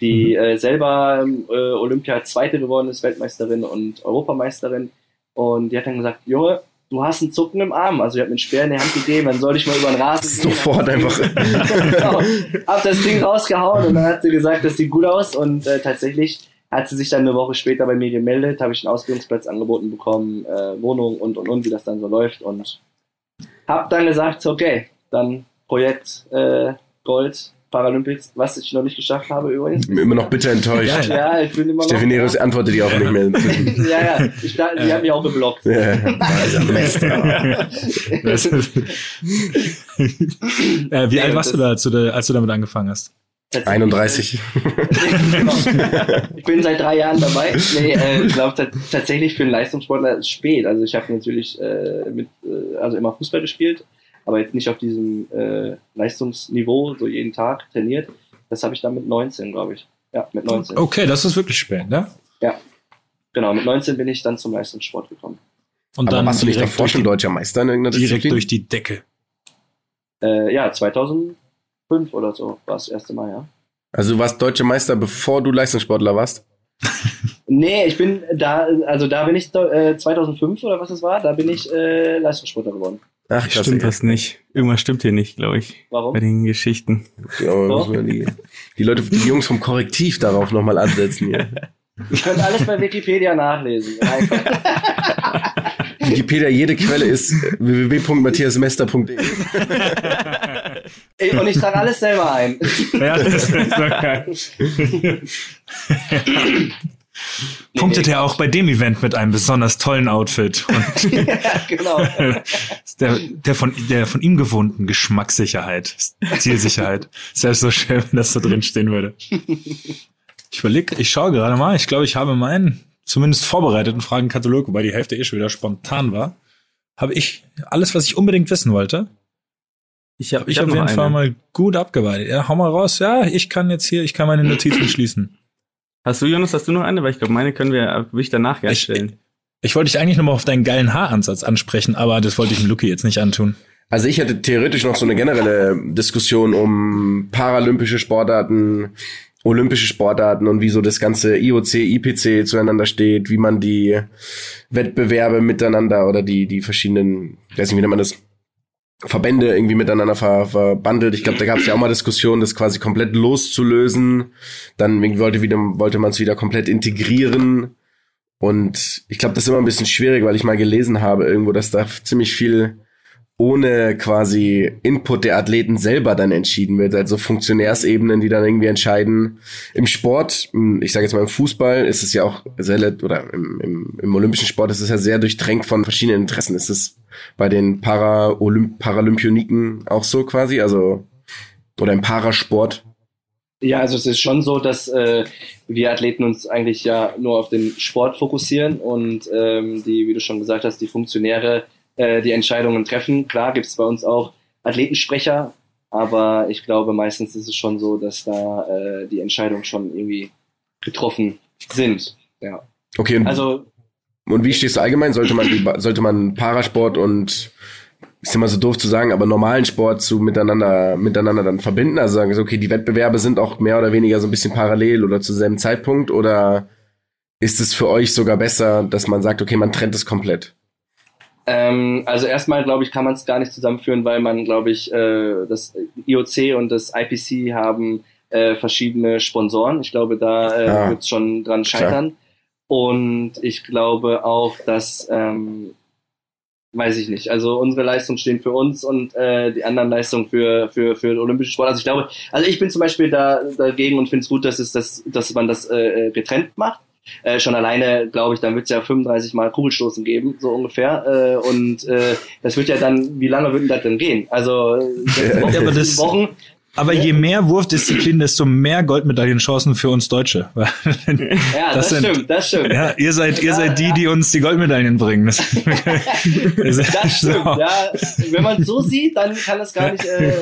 die äh, selber äh, Olympia Zweite geworden ist, Weltmeisterin und Europameisterin. Und die hat dann gesagt, Junge, du hast einen Zucken im Arm. Also ich habe mir einen Speer in die Hand gegeben, dann soll ich mal über den Rasen gehen. Sofort einfach. [LAUGHS] genau. Hab das Ding rausgehauen und dann hat sie gesagt, das sieht gut aus. Und äh, tatsächlich hat sie sich dann eine Woche später bei mir gemeldet, habe ich einen Ausbildungsplatz angeboten bekommen, äh, Wohnung und und und, wie das dann so läuft. Und hab dann gesagt, okay, dann Projekt äh, Gold, Paralympics, was ich noch nicht geschafft habe übrigens. Ich bin immer noch bitter enttäuscht. Ja, ich bin immer noch. Steffi antwortet die auch nicht mehr. [LAUGHS] ja, ja, ich, da, die haben mich auch geblockt. ja, [LAUGHS] äh, wie alt warst du da, als du, da, als du damit angefangen hast? Tatsächlich, 31. genau. Ich bin seit drei Jahren dabei. Nee, äh, ich glaube tatsächlich für einen Leistungssportler ist es spät. Also ich habe natürlich äh, mit, äh, also immer Fußball gespielt, aber jetzt nicht auf diesem äh, Leistungsniveau, so jeden Tag trainiert. Das habe ich dann mit 19, glaube ich. Ja, mit 19. Okay, das ist wirklich spät, ne? Genau, mit 19 bin ich dann zum Leistungssport gekommen. Und Aber dann warst du nicht davor schon deutscher Meister in irgendeiner direkt Disziplin? durch die Decke. Äh, ja, 2005 oder so war es das erste Mal, ja. Also du warst deutscher Meister, bevor du Leistungssportler warst? [LAUGHS] Nee, ich bin da, also da bin ich äh, 2005 oder was es war, da bin ich äh, Leistungssportler geworden. Ach, krass. Stimmt was nicht. Irgendwas stimmt hier nicht, glaube ich. Warum? Bei den Geschichten. Ja, die, die Leute, die Jungs vom Korrektiv darauf nochmal ansetzen hier. [LAUGHS] Ihr könnt alles bei Wikipedia nachlesen. Einfach. [LAUGHS] Wikipedia, jede Quelle ist www.matthiasmester.de. Und ich trage alles selber ein. Ja, das ist geil. [LAUGHS] Punktet er auch bei dem Event mit einem besonders tollen Outfit. [LAUGHS] Und ja, genau. [LAUGHS] der, der, von, der von ihm gewohnten Geschmackssicherheit, Zielsicherheit. Ist ja so schön, wenn das so drin stehen würde. Ich überlege, ich schaue gerade mal. Ich glaube, ich habe meinen zumindest vorbereiteten Fragenkatalog, wobei die Hälfte eh schon wieder spontan war, habe ich alles, was ich unbedingt wissen wollte. Ich habe Ich habe auf jeden Fall mal gut abgeweitet. Ja, hau mal raus. Ja, ich kann jetzt hier, ich kann meine Notizen [CLEARS THROAT] schließen. Hast du, Jonas, hast du noch eine? Weil ich glaube, meine können wir wirklich danach gerne Ich- stellen. Ich wollte dich eigentlich nochmal auf deinen geilen Haaransatz ansprechen, aber das wollte ich dem Lucky jetzt nicht antun. Also ich hätte theoretisch noch so eine generelle Diskussion um paralympische Sportarten, olympische Sportarten und wie so das ganze IOC, IPC zueinander steht, wie man die Wettbewerbe miteinander oder die, die verschiedenen, ich weiß nicht, wie nennt man das, Verbände irgendwie miteinander ver, verbandelt. Ich glaube, da gab es ja auch mal Diskussionen, das quasi komplett loszulösen. Dann wollte, wollte man es wieder komplett integrieren. Und ich glaube, das ist immer ein bisschen schwierig, weil ich mal gelesen habe irgendwo, dass da ziemlich viel ohne quasi Input der Athleten selber dann entschieden wird, also Funktionärsebenen, die dann irgendwie entscheiden. Im Sport, im- ich sage jetzt mal im Fußball, ist es ja auch sehr, oder im, im, im olympischen Sport ist es ja sehr durchtränkt von verschiedenen Interessen. Ist es bei den Para Paralympioniken auch so quasi, also oder im Parasport? Ja, also es ist schon so, dass äh, wir Athleten uns eigentlich ja nur auf den Sport fokussieren und ähm, die, wie du schon gesagt hast, die Funktionäre äh, die Entscheidungen treffen. Klar gibt es bei uns auch Athletensprecher, aber ich glaube, meistens ist es schon so, dass da äh, die Entscheidungen schon irgendwie getroffen sind. Ja. Okay, Also und wie stehst du allgemein? Sollte man, die, sollte man Parasport und ist immer so doof zu sagen, aber normalen Sport zu miteinander, miteinander dann verbinden? Also sagen so, okay, die Wettbewerbe sind auch mehr oder weniger so ein bisschen parallel oder zu selben Zeitpunkt oder ist es für euch sogar besser, dass man sagt, okay, man trennt es komplett? Ähm, also erstmal, glaube ich, kann man es gar nicht zusammenführen, weil man, glaube ich, äh, das IOC und das IPC haben äh, verschiedene Sponsoren. Ich glaube, da äh, Ah. wird es schon dran scheitern. Und ich glaube auch, dass ähm, weiß ich nicht. Also unsere Leistungen stehen für uns und äh, die anderen Leistungen für, für, für den olympischen Sport. Also ich glaube, also ich bin zum Beispiel da dagegen und finde es gut, dass es das, dass man das äh, getrennt macht. Äh, schon alleine, glaube ich, dann wird es ja 35 Mal Kugelstoßen geben, so ungefähr. Äh, und äh, das wird ja dann, wie lange würde das denn gehen? Also sechs Wochen, Ja, aber das- Wochen Aber je mehr Wurfdisziplin, desto mehr Goldmedaillenchancen für uns Deutsche. [LAUGHS] Ja, das, sind- stimmt, das stimmt. Ja, ihr seid, ihr Ja, seid die, ja. die uns die Goldmedaillen bringen. Das, [LAUGHS] Das [LAUGHS] stimmt, ja. Wenn man es so sieht, dann kann es gar nicht, äh,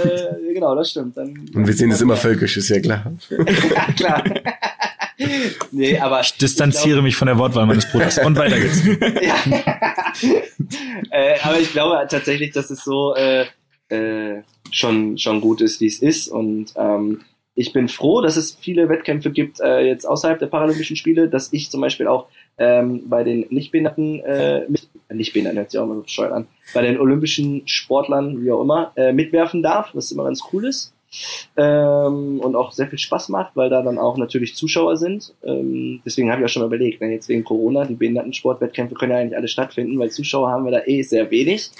genau, das stimmt. Dann, Und wir sehen es immer völkisch, ist ja klar. ja, klar. nee, aber. Ich distanziere mich von der Wortwahl meines Bruders. Und weiter geht's. ja. äh, aber ich glaube tatsächlich, dass es so äh, äh, schon, schon gut ist, wie es ist. Und ähm, ich bin froh, dass es viele Wettkämpfe gibt, äh, jetzt außerhalb der Paralympischen Spiele, dass ich zum Beispiel auch ähm, bei den Nichtbehinderten, äh, mit, äh, Nichtbehinderten hört sich auch immer so bescheuert an, bei den olympischen Sportlern, wie auch immer, äh, mitwerfen darf, was immer ganz cool ist. Ähm, und auch sehr viel Spaß macht, weil da dann auch natürlich Zuschauer sind. Ähm, deswegen habe ich auch schon mal überlegt, wenn jetzt wegen Corona die Behindertensportwettkämpfe können ja eigentlich alle stattfinden, weil Zuschauer haben wir da eh sehr wenig.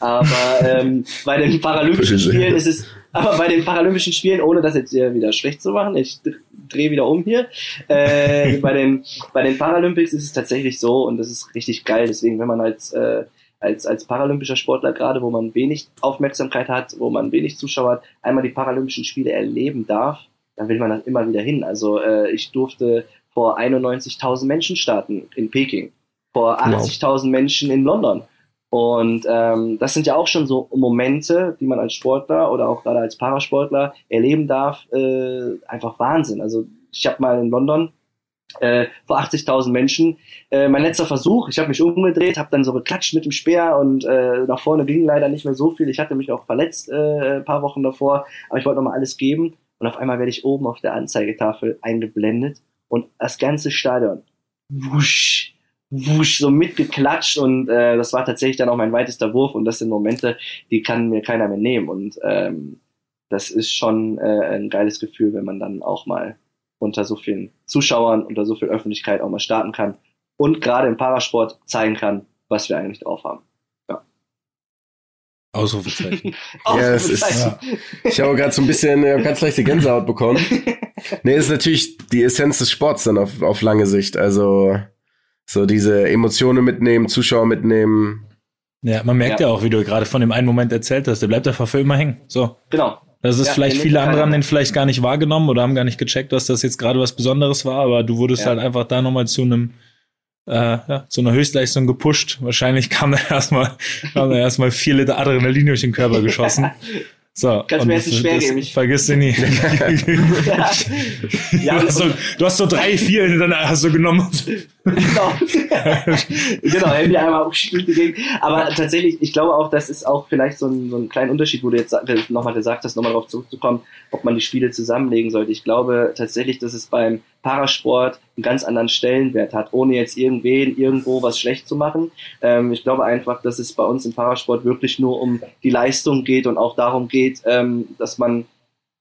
Aber [LAUGHS] ähm, bei den Paralympischen. Spielen ist es, aber bei den Paralympischen Spielen, ohne das jetzt hier wieder schlecht zu machen, ich drehe wieder um hier, äh, [LAUGHS] bei, den, bei den Paralympics ist es tatsächlich so und das ist richtig geil. Deswegen, wenn man als, äh, als, als paralympischer Sportler gerade, wo man wenig Aufmerksamkeit hat, wo man wenig Zuschauer hat, einmal die Paralympischen Spiele erleben darf, dann will man das immer wieder hin. Also äh, ich durfte vor 91.000 Menschen starten in Peking, vor Wow. 80.000 Menschen in London. Und ähm, das sind ja auch schon so Momente, die man als Sportler oder auch gerade als Parasportler erleben darf. Äh, einfach Wahnsinn. Also ich habe mal in London äh, vor 80.000 Menschen äh, mein letzter Versuch. Ich habe mich umgedreht, habe dann so geklatscht mit dem Speer und äh, nach vorne ging leider nicht mehr so viel. Ich hatte mich auch verletzt äh, ein paar Wochen davor, aber ich wollte noch mal alles geben. Und auf einmal werde ich oben auf der Anzeigetafel eingeblendet und das ganze Stadion wusch, wusch, so mitgeklatscht und äh, das war tatsächlich dann auch mein weitester Wurf und das sind Momente, die kann mir keiner mehr nehmen und ähm, das ist schon äh, ein geiles Gefühl, wenn man dann auch mal unter so vielen Zuschauern, unter so viel Öffentlichkeit auch mal starten kann und gerade im Parasport zeigen kann, was wir eigentlich drauf haben. Ausrufezeichen. [LAUGHS] Ja, es ist- Ausrufezeichen. Ich habe gerade so ein bisschen äh, ganz leichte Gänsehaut bekommen. [LAUGHS] Nee, ist natürlich die Essenz des Sports dann auf, auf lange Sicht. Also so diese Emotionen mitnehmen, Zuschauer mitnehmen. Ja, man merkt ja. Ja. auch, wie du gerade von dem einen Moment erzählt hast, der bleibt einfach für immer hängen. So. Genau. Das ist Ja, vielleicht den viele andere haben den vielleicht gar nicht wahrgenommen oder haben gar nicht gecheckt, dass das jetzt gerade was Besonderes war, aber du wurdest Ja. halt einfach da nochmal zu einem äh, ja, zu einer Höchstleistung gepusht. Wahrscheinlich kam da [LAUGHS] erstmal kam da erstmal vier Liter Adrenalin durch den Körper geschossen. So, Kannst mir jetzt nicht schwer geben, Vergiss du nie. [LAUGHS] [LAUGHS] Ja. du, Ja, hast so, du hast so drei, vier hintereinander hast du genommen. Genau. [LAUGHS] genau, Handy einmal durch die Gegend. Aber tatsächlich, ich glaube auch, das ist auch vielleicht so ein, so ein kleiner Unterschied, wo du jetzt nochmal gesagt hast, nochmal darauf zurückzukommen, ob man die Spiele zusammenlegen sollte. Ich glaube tatsächlich, dass es beim Parasport einen ganz anderen Stellenwert hat, ohne jetzt irgendwen irgendwo was schlecht zu machen. Ähm, ich glaube einfach, dass es bei uns im Parasport wirklich nur um die Leistung geht und auch darum geht, ähm, dass man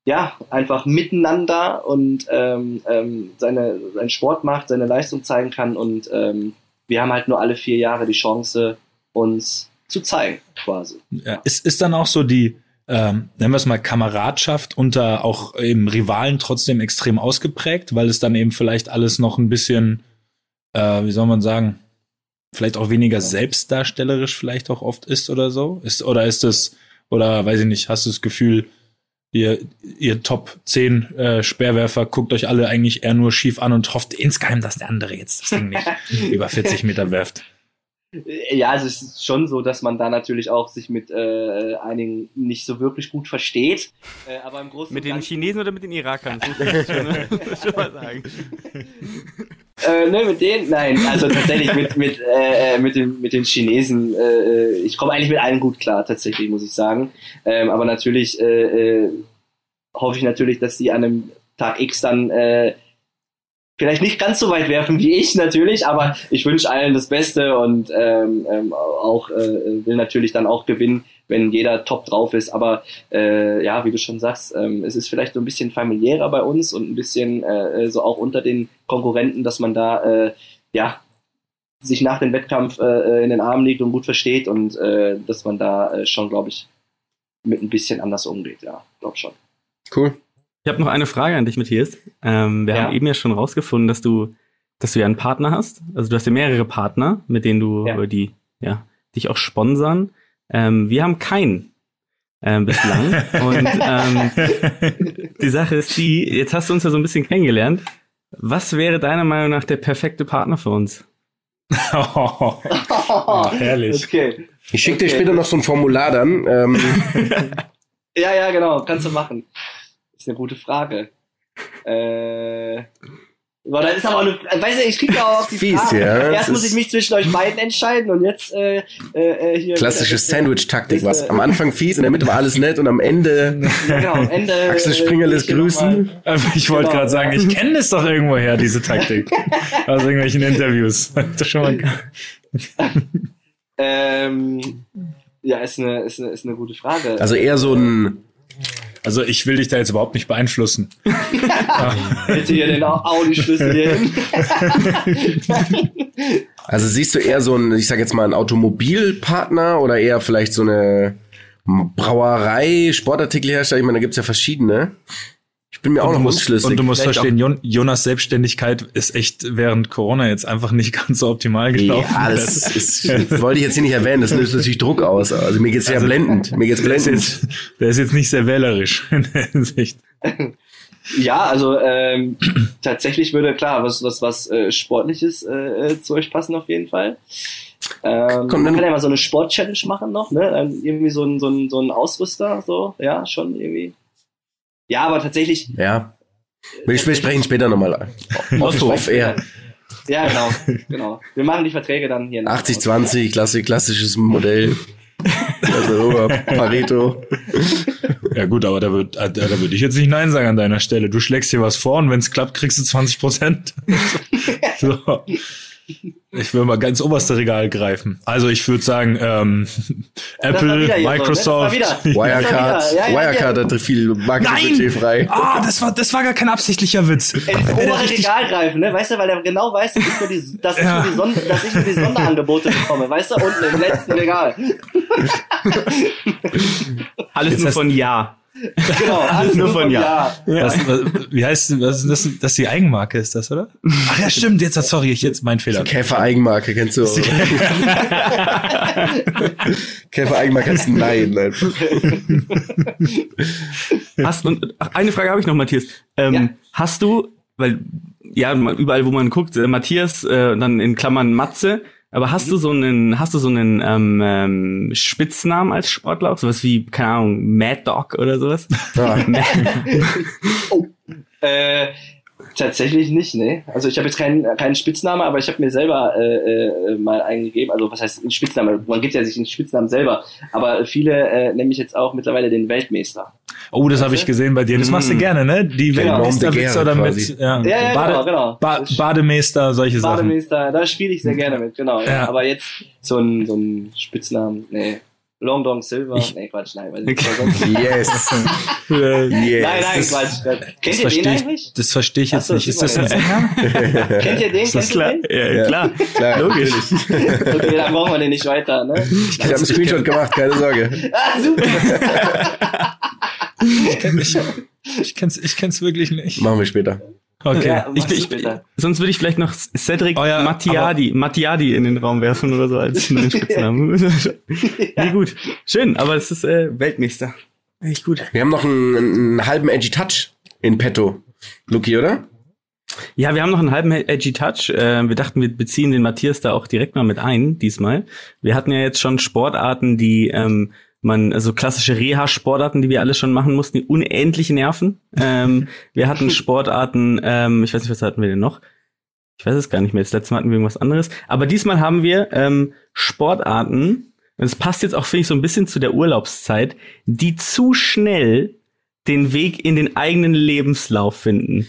ja, einfach miteinander und ähm, ähm, seine, seinen Sport macht, seine Leistung zeigen kann und ähm, wir haben halt nur alle vier Jahre die Chance, uns zu zeigen, quasi. Ja, ist, ist dann auch so die, ähm, nennen wir es mal, Kameradschaft unter auch eben Rivalen trotzdem extrem ausgeprägt, weil es dann eben vielleicht alles noch ein bisschen, äh, wie soll man sagen, vielleicht auch weniger selbstdarstellerisch vielleicht auch oft ist oder so? Ist, oder ist es, oder weiß ich nicht, hast du das Gefühl, ihr, ihr Top 10 äh, Speerwerfer guckt euch alle eigentlich eher nur schief an und hofft insgeheim, dass der andere jetzt das Ding nicht [LAUGHS] über 40 Meter werft. Ja, also es ist schon so, dass man da natürlich auch sich mit äh, einigen nicht so wirklich gut versteht. Äh, aber im Großen Mit den Chinesen oder mit den Irakern? Das [LAUGHS] schon, ne? Muss schon mal sagen. Äh, ne, mit denen? Nein, also tatsächlich mit, mit, äh, äh, mit, den, mit den Chinesen. Äh, äh, ich komme eigentlich mit allen gut klar, tatsächlich, muss ich sagen. Ähm, aber natürlich äh, äh, hoffe ich natürlich, dass die an einem Tag X dann äh, vielleicht nicht ganz so weit werfen wie ich natürlich, aber ich wünsche allen das Beste und ähm, ähm, auch äh, will natürlich dann auch gewinnen, wenn jeder top drauf ist. Aber äh, ja, wie du schon sagst, ähm, es ist vielleicht so ein bisschen familiärer bei uns und ein bisschen äh, so auch unter den Konkurrenten, dass man da äh, ja sich nach dem Wettkampf äh, in den Armen liegt und gut versteht und äh, dass man da äh, schon, glaube ich, mit ein bisschen anders umgeht, ja, glaube schon. Cool. Ich habe noch eine Frage an dich, Matthias. Ähm, wir Ja. haben eben ja schon rausgefunden, dass du, dass du ja einen Partner hast. Also du hast ja mehrere Partner, mit denen du Ja. die, ja, dich auch sponsern. Ähm, wir haben keinen ähm, bislang. [LAUGHS] Und ähm, die Sache ist die, jetzt hast du uns ja so ein bisschen kennengelernt. Was wäre deiner Meinung nach der perfekte Partner für uns? [LAUGHS] oh, oh, herrlich. Okay. Ich schicke dir Okay. später noch so ein Formular dann. Ähm, [LAUGHS] Ja, ja, genau, kannst du machen. Ist eine gute Frage. Äh. Boah, das ist aber eine, weißt du, ich krieg ja auch auf die Fies, Frage. ja. Erst muss ich mich zwischen euch beiden entscheiden und jetzt äh, äh, äh, hier. klassische Sandwich-Taktik. Was äh, am Anfang fies, in der Mitte war alles nett und am Ende Ja, genau, am Ende. Axel Springer lässt gehe ich hier noch grüßen. mal- Ich wollte Genau, gerade sagen, ich kenne das doch irgendwoher, diese Taktik. Aus irgendwelchen Interviews. [LAUGHS] Das schon mal Ähm, ja, ist eine, ist, eine, ist eine gute Frage. Also eher so ein, Also ich will dich da jetzt überhaupt nicht beeinflussen. [LAUGHS] Bitte hier den Au- Audi-Schlüssel hier hin. [LAUGHS] also siehst du eher so ein, ich sag jetzt mal, ein Automobilpartner oder eher vielleicht so eine Brauerei, Sportartikelhersteller? Ich meine, da gibt's ja verschiedene. Ich bin mir auch Und noch du musst, unschlüssig. und du musst Vielleicht verstehen, Jon Jonas Selbstständigkeit ist echt während Corona jetzt einfach nicht [LAUGHS] ganz so optimal gelaufen. ja, das ist, das wollte ich jetzt hier nicht erwähnen, das löst natürlich Druck aus. Also mir geht's ja Also- blendend. Mir geht's der, ist blendend. jetzt, der ist jetzt nicht sehr wählerisch [LAUGHS] in der Hinsicht. Ja, also ähm, tatsächlich würde klar was was was äh, sportliches äh, äh, zu euch passen auf jeden Fall. Ähm, Komm, man dann- kann ja mal so eine Sport-Challenge machen noch, ne? Dann irgendwie so ein, so ein so ein Ausrüster, so ja schon irgendwie. Ja, aber tatsächlich. Ja. Wir, wir sprechen später nochmal. Otto. off air. Ja, genau, genau. Wir machen die Verträge dann hier. nach. 80-20, Klassi klassisches Modell. Also, Pareto. Ja gut, aber da, würd, äh, da würde ich jetzt nicht Nein sagen an deiner Stelle. Du schlägst hier was vor und wenn es klappt, kriegst du 20 Prozent. [LAUGHS] so. Ich will mal ganz oberste Regal greifen. Also ich würde sagen, ähm, Apple, ne? Microsoft. [LAUGHS] Wirecard. Ja, ja. Wirecard hatte viel Marketingbudget frei. Ah, das war, das war gar kein absichtlicher Witz. ins obere Regal greifen, ne? Weißt du, weil er genau weiß, dass ich nur die, dass ich Ja. nur die, Son dass ich nur die Sonderangebote bekomme, weißt du, unten im letzten Regal. Alles nur hast- von Ja. [LAUGHS] Genau, alles Nur von ja. Was, was, wie heißt was ist das? Das ist die Eigenmarke, ist das, oder? Ach ja, stimmt. Jetzt, sorry, ich jetzt mein Fehler. Käfer Eigenmarke, kennst du? Käfer Eigenmarke [LAUGHS] heißt nein, nein. [LAUGHS] Hast, und ach, eine Frage habe ich noch, Matthias. Ähm, Ja. Hast du, weil ja überall, wo man guckt, äh, Matthias, äh, dann in Klammern Matze, aber hast du so einen, hast du so einen ähm, ähm, Spitznamen als Sportler auch, sowas wie keine Ahnung Mad Dog oder sowas? [LAUGHS] Ah, [LAUGHS] [LAUGHS] Äh, tatsächlich nicht, ne? Also ich habe jetzt keinen keinen Spitznamen, aber ich habe mir selber äh, äh, mal eingegeben. Also was heißt ein Spitzname? Man gibt ja sich einen Spitznamen selber. Aber viele äh, nennen mich jetzt auch mittlerweile den Weltmeister. Oh, das habe ich gesehen bei dir. Das machst du Mm. gerne, ne? Die. Weltmeisterwitze oder mit ja, Ja, ja, Bade, genau, genau. Ba Das ist- Bademeister, solche Sachen. Bademeister, da spiele ich sehr gerne mit, genau. Ja. Aber jetzt so ein, so ein Spitznamen, nee. Long Dong Silver, Ich- nee, Quatsch, nein. Weiß ich nicht. [LAUGHS] yes. [LAUGHS] Yes. Nein, nein, Das- Quatsch. Kennt Das ihr den eigentlich? ich, das verstehe ich jetzt so, nicht. Ist das ein Sänger? [LAUGHS] Kennt ihr den? Ist das Kennt klar? den? Ja, klar. Klar, Logisch. Okay, dann brauchen wir den nicht weiter, ne? Ich habe einen Screenshot gemacht, keine Sorge. Ah, super. Ich, ich kenn's, ich kenn's wirklich nicht. Machen wir später. Okay. Ja, Ich, ich, später. sonst würde ich vielleicht noch Cedric Oh ja, Mattiadi, Mattiadi in den Raum werfen oder so als neuen [LAUGHS] Spitznamen. [LAUGHS] [LAUGHS] Nee, gut. Schön, aber es ist äh, Weltmeister. Echt gut. Wir haben noch einen, einen halben Edgy Touch in petto. Luki, oder? Ja, wir haben noch einen halben Edgy Touch. Äh, wir dachten, wir beziehen den Matthias da auch direkt mal mit ein, diesmal. Wir hatten ja jetzt schon Sportarten, die ähm, man, also klassische Reha-Sportarten, die wir alle schon machen mussten, die unendlich nerven. Ähm, [LAUGHS] wir hatten Sportarten, ähm, ich weiß nicht, was hatten wir denn noch? Ich weiß es gar nicht mehr. Das letzte Mal hatten wir irgendwas anderes. Aber diesmal haben wir ähm, Sportarten, und es passt jetzt auch, finde ich, so ein bisschen zu der Urlaubszeit, die zu schnell den Weg in den eigenen Lebenslauf finden.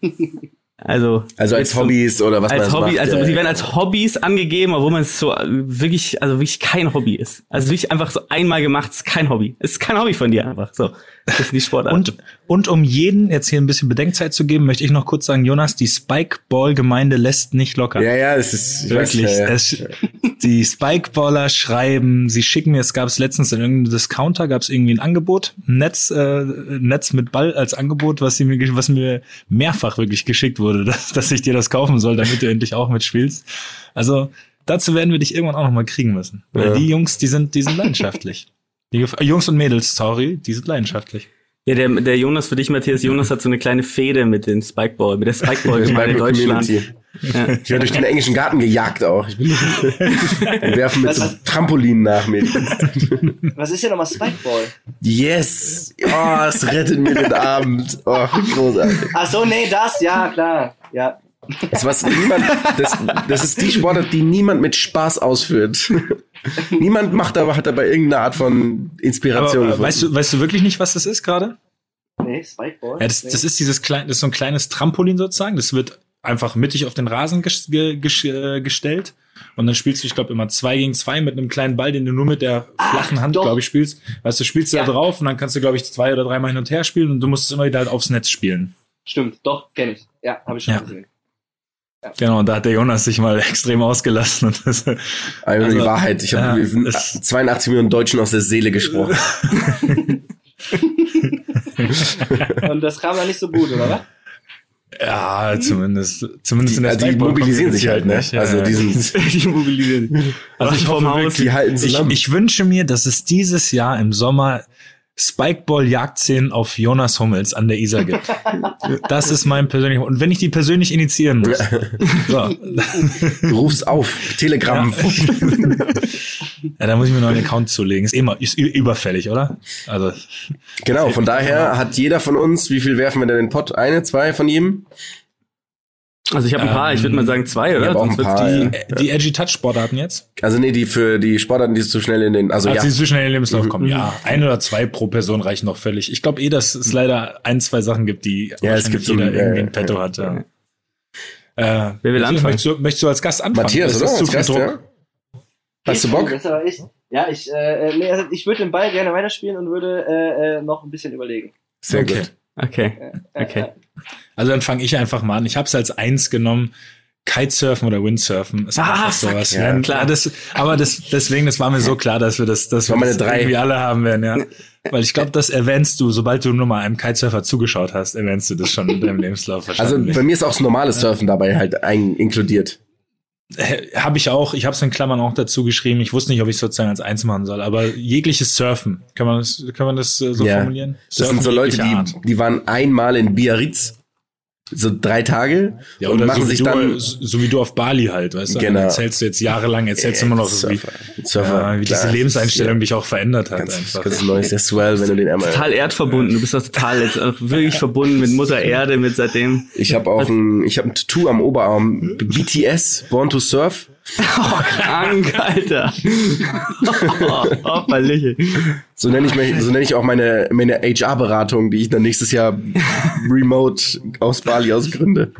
[LAUGHS] Also, Also als jetzt so- Hobbys oder was als Hobby, macht. also ja, sie werden als Hobbys angegeben, obwohl man es so wirklich, also wirklich kein Hobby ist. Also wirklich einfach so einmal gemacht, ist kein Hobby. Ist kein Hobby von dir einfach. So. Das sind die Sportarten. Und, und um jeden jetzt hier ein bisschen Bedenkzeit zu geben, möchte ich noch kurz sagen, Jonas, die Spikeball-Gemeinde lässt nicht locker. Ja, ja, es ist weiß, Wirklich. ja, ja. Es, die Spikeballer schreiben, sie schicken mir, es gab es letztens in irgendeinem Discounter, gab es irgendwie ein Angebot, ein Netz, äh, Netz mit Ball als Angebot, was, sie mir, was mir mehrfach wirklich geschickt wurde, [LAUGHS] dass, dass ich dir das kaufen soll, damit du endlich auch mitspielst. Also dazu werden wir dich irgendwann auch noch mal kriegen müssen. Weil Ja. die Jungs, die sind, die sind leidenschaftlich. Die äh, Jungs und Mädels, sorry, die sind leidenschaftlich. Ja, der, der Jonas für dich, Matthias, Jonas hat so eine kleine Fehde mit den Spikeball, mit der Spikeball-Gemeinde [LAUGHS] in Deutschland. Community. Ja. Ich werde durch den englischen Garten gejagt auch. Ich bin [LAUGHS] Wir werfen mit Was- so was- Trampolinen nach mir. Was ist denn nochmal Spikeball? Yes! Oh, es rettet mir den Abend. Oh, großartig. Ach so, nee, das, ja, klar. Ja. Das, was niemand, das, das ist die Sportart, die niemand mit Spaß ausführt. [LAUGHS] niemand macht aber, hat dabei irgendeine Art von Inspiration. Aber äh, weißt du, weißt du wirklich nicht, was das ist gerade? Nee, Spikeball? Ja, das, nee. das ist dieses kleine, das ist so ein kleines Trampolin sozusagen. Das wird einfach mittig auf den Rasen ges ge ges äh, gestellt. Und dann spielst du, ich glaube, immer zwei gegen zwei mit einem kleinen Ball, den du nur mit der flachen Hand, doch. glaube ich, spielst. Weißt du, spielst du Ja. da drauf und dann kannst du, glaube ich, zwei oder dreimal hin und her spielen und du musst es immer wieder halt aufs Netz spielen. Stimmt, doch, kenne ich. Ja, habe ich schon Ja. gesehen. Genau, und da hat der Jonas sich mal [LAUGHS] extrem ausgelassen. Und das, Aber Also, die Wahrheit, ich habe ja, es- 82 Millionen Deutschen aus der Seele gesprochen. [LAUGHS] Und das kam dann nicht so gut, oder was? ja, zumindest, zumindest in Die, der die Spikeball mobilisieren sich halt, ne? nicht. Ja, Also ja. die sind, [LAUGHS] die mobilisieren. Also ich hoffe wirklich, die halten ich, zusammen. ich wünsche mir, dass es dieses Jahr im Sommer Spikeball-Jagdszenen auf Jonas Hummels an der Isar gibt. [LAUGHS] Das ist mein persönlicher, und wenn ich die persönlich initiieren muss. So. du rufst auf, Telegram. Ja, da muss ich mir noch einen Account zulegen. Ist immer, ist überfällig, oder? Also, Genau, von daher hat jeder von uns, wie viel werfen wir denn in den Pott? Eine, zwei von jedem? Also ich habe ein paar, ich würde mal sagen zwei, oder? Ich auch ein paar, die, ja. äh, die Edgy Touch Sportarten jetzt? Also nee, die für die Sportarten, die zu schnell in den, also Also ja. die zu schnell in den Lebenslauf kommen. Mhm. Ja, ein oder zwei pro Person reichen noch völlig. Ich glaube eh, dass es leider ein, zwei Sachen gibt, die Ja, es gibt so jeder ein- irgendwie ja, in petto hat. Ja. Äh, Wer will möchtest, anfangen? möchtest, du, möchtest du als Gast anfangen? Matthias, Ist oder? das zu Als Gast, Druck? ja? Hast du Bock? Das ist aber echt. Ja, ich, äh, nee, also ich würde den Ball gerne weiterspielen und würde äh, äh, noch ein bisschen überlegen. Sehr Okay. gut. Okay. Äh, Okay. äh, Also dann fange ich einfach mal an. Ich habe es als eins genommen. Kitesurfen oder Windsurfen ist Ah, einfach fuck, sowas. ja, werden. klar. Ja, das, aber das, deswegen, das war mir so klar, dass wir das, dass war wir das drei. irgendwie alle haben werden, ja. [LAUGHS] Weil ich glaube, das erwähnst du, sobald du nur mal einem Kitesurfer zugeschaut hast, erwähnst du das schon in deinem Lebenslauf Also bei mir ist auch das normale Surfen dabei halt ein, inkludiert. Habe ich auch, ich habe es in Klammern auch dazu geschrieben. Ich wusste nicht, ob ich sozusagen als eins machen soll, aber jegliches Surfen, kann man das, kann man das äh, so Ja. formulieren? Das Surfen sind so Leute, die, die waren einmal in Biarritz, so drei Tage, Ja, und machen so, sich du, dann so wie du auf Bali halt, weißt du? Genau. Dann erzählst du jetzt jahrelang, erzählst du immer noch, so wie, Surfer. Ja, wie klar. diese Lebenseinstellung dich auch verändert hat. Ganz, einfach. ganz neues, der Swell, wenn du den einmal. Total erdverbunden. Du bist doch total jetzt auch wirklich verbunden mit Mutter Erde, mit seitdem. Ich habe auch ein, ich habe ein Tattoo am Oberarm. BTS, Born to Surf. Oh, krank, Alter. [LAUGHS] oh, Hopperliche. So nenne ich mich, so nenne ich auch meine meine HR-Beratung, die ich dann nächstes Jahr remote aus Bali ausgründe.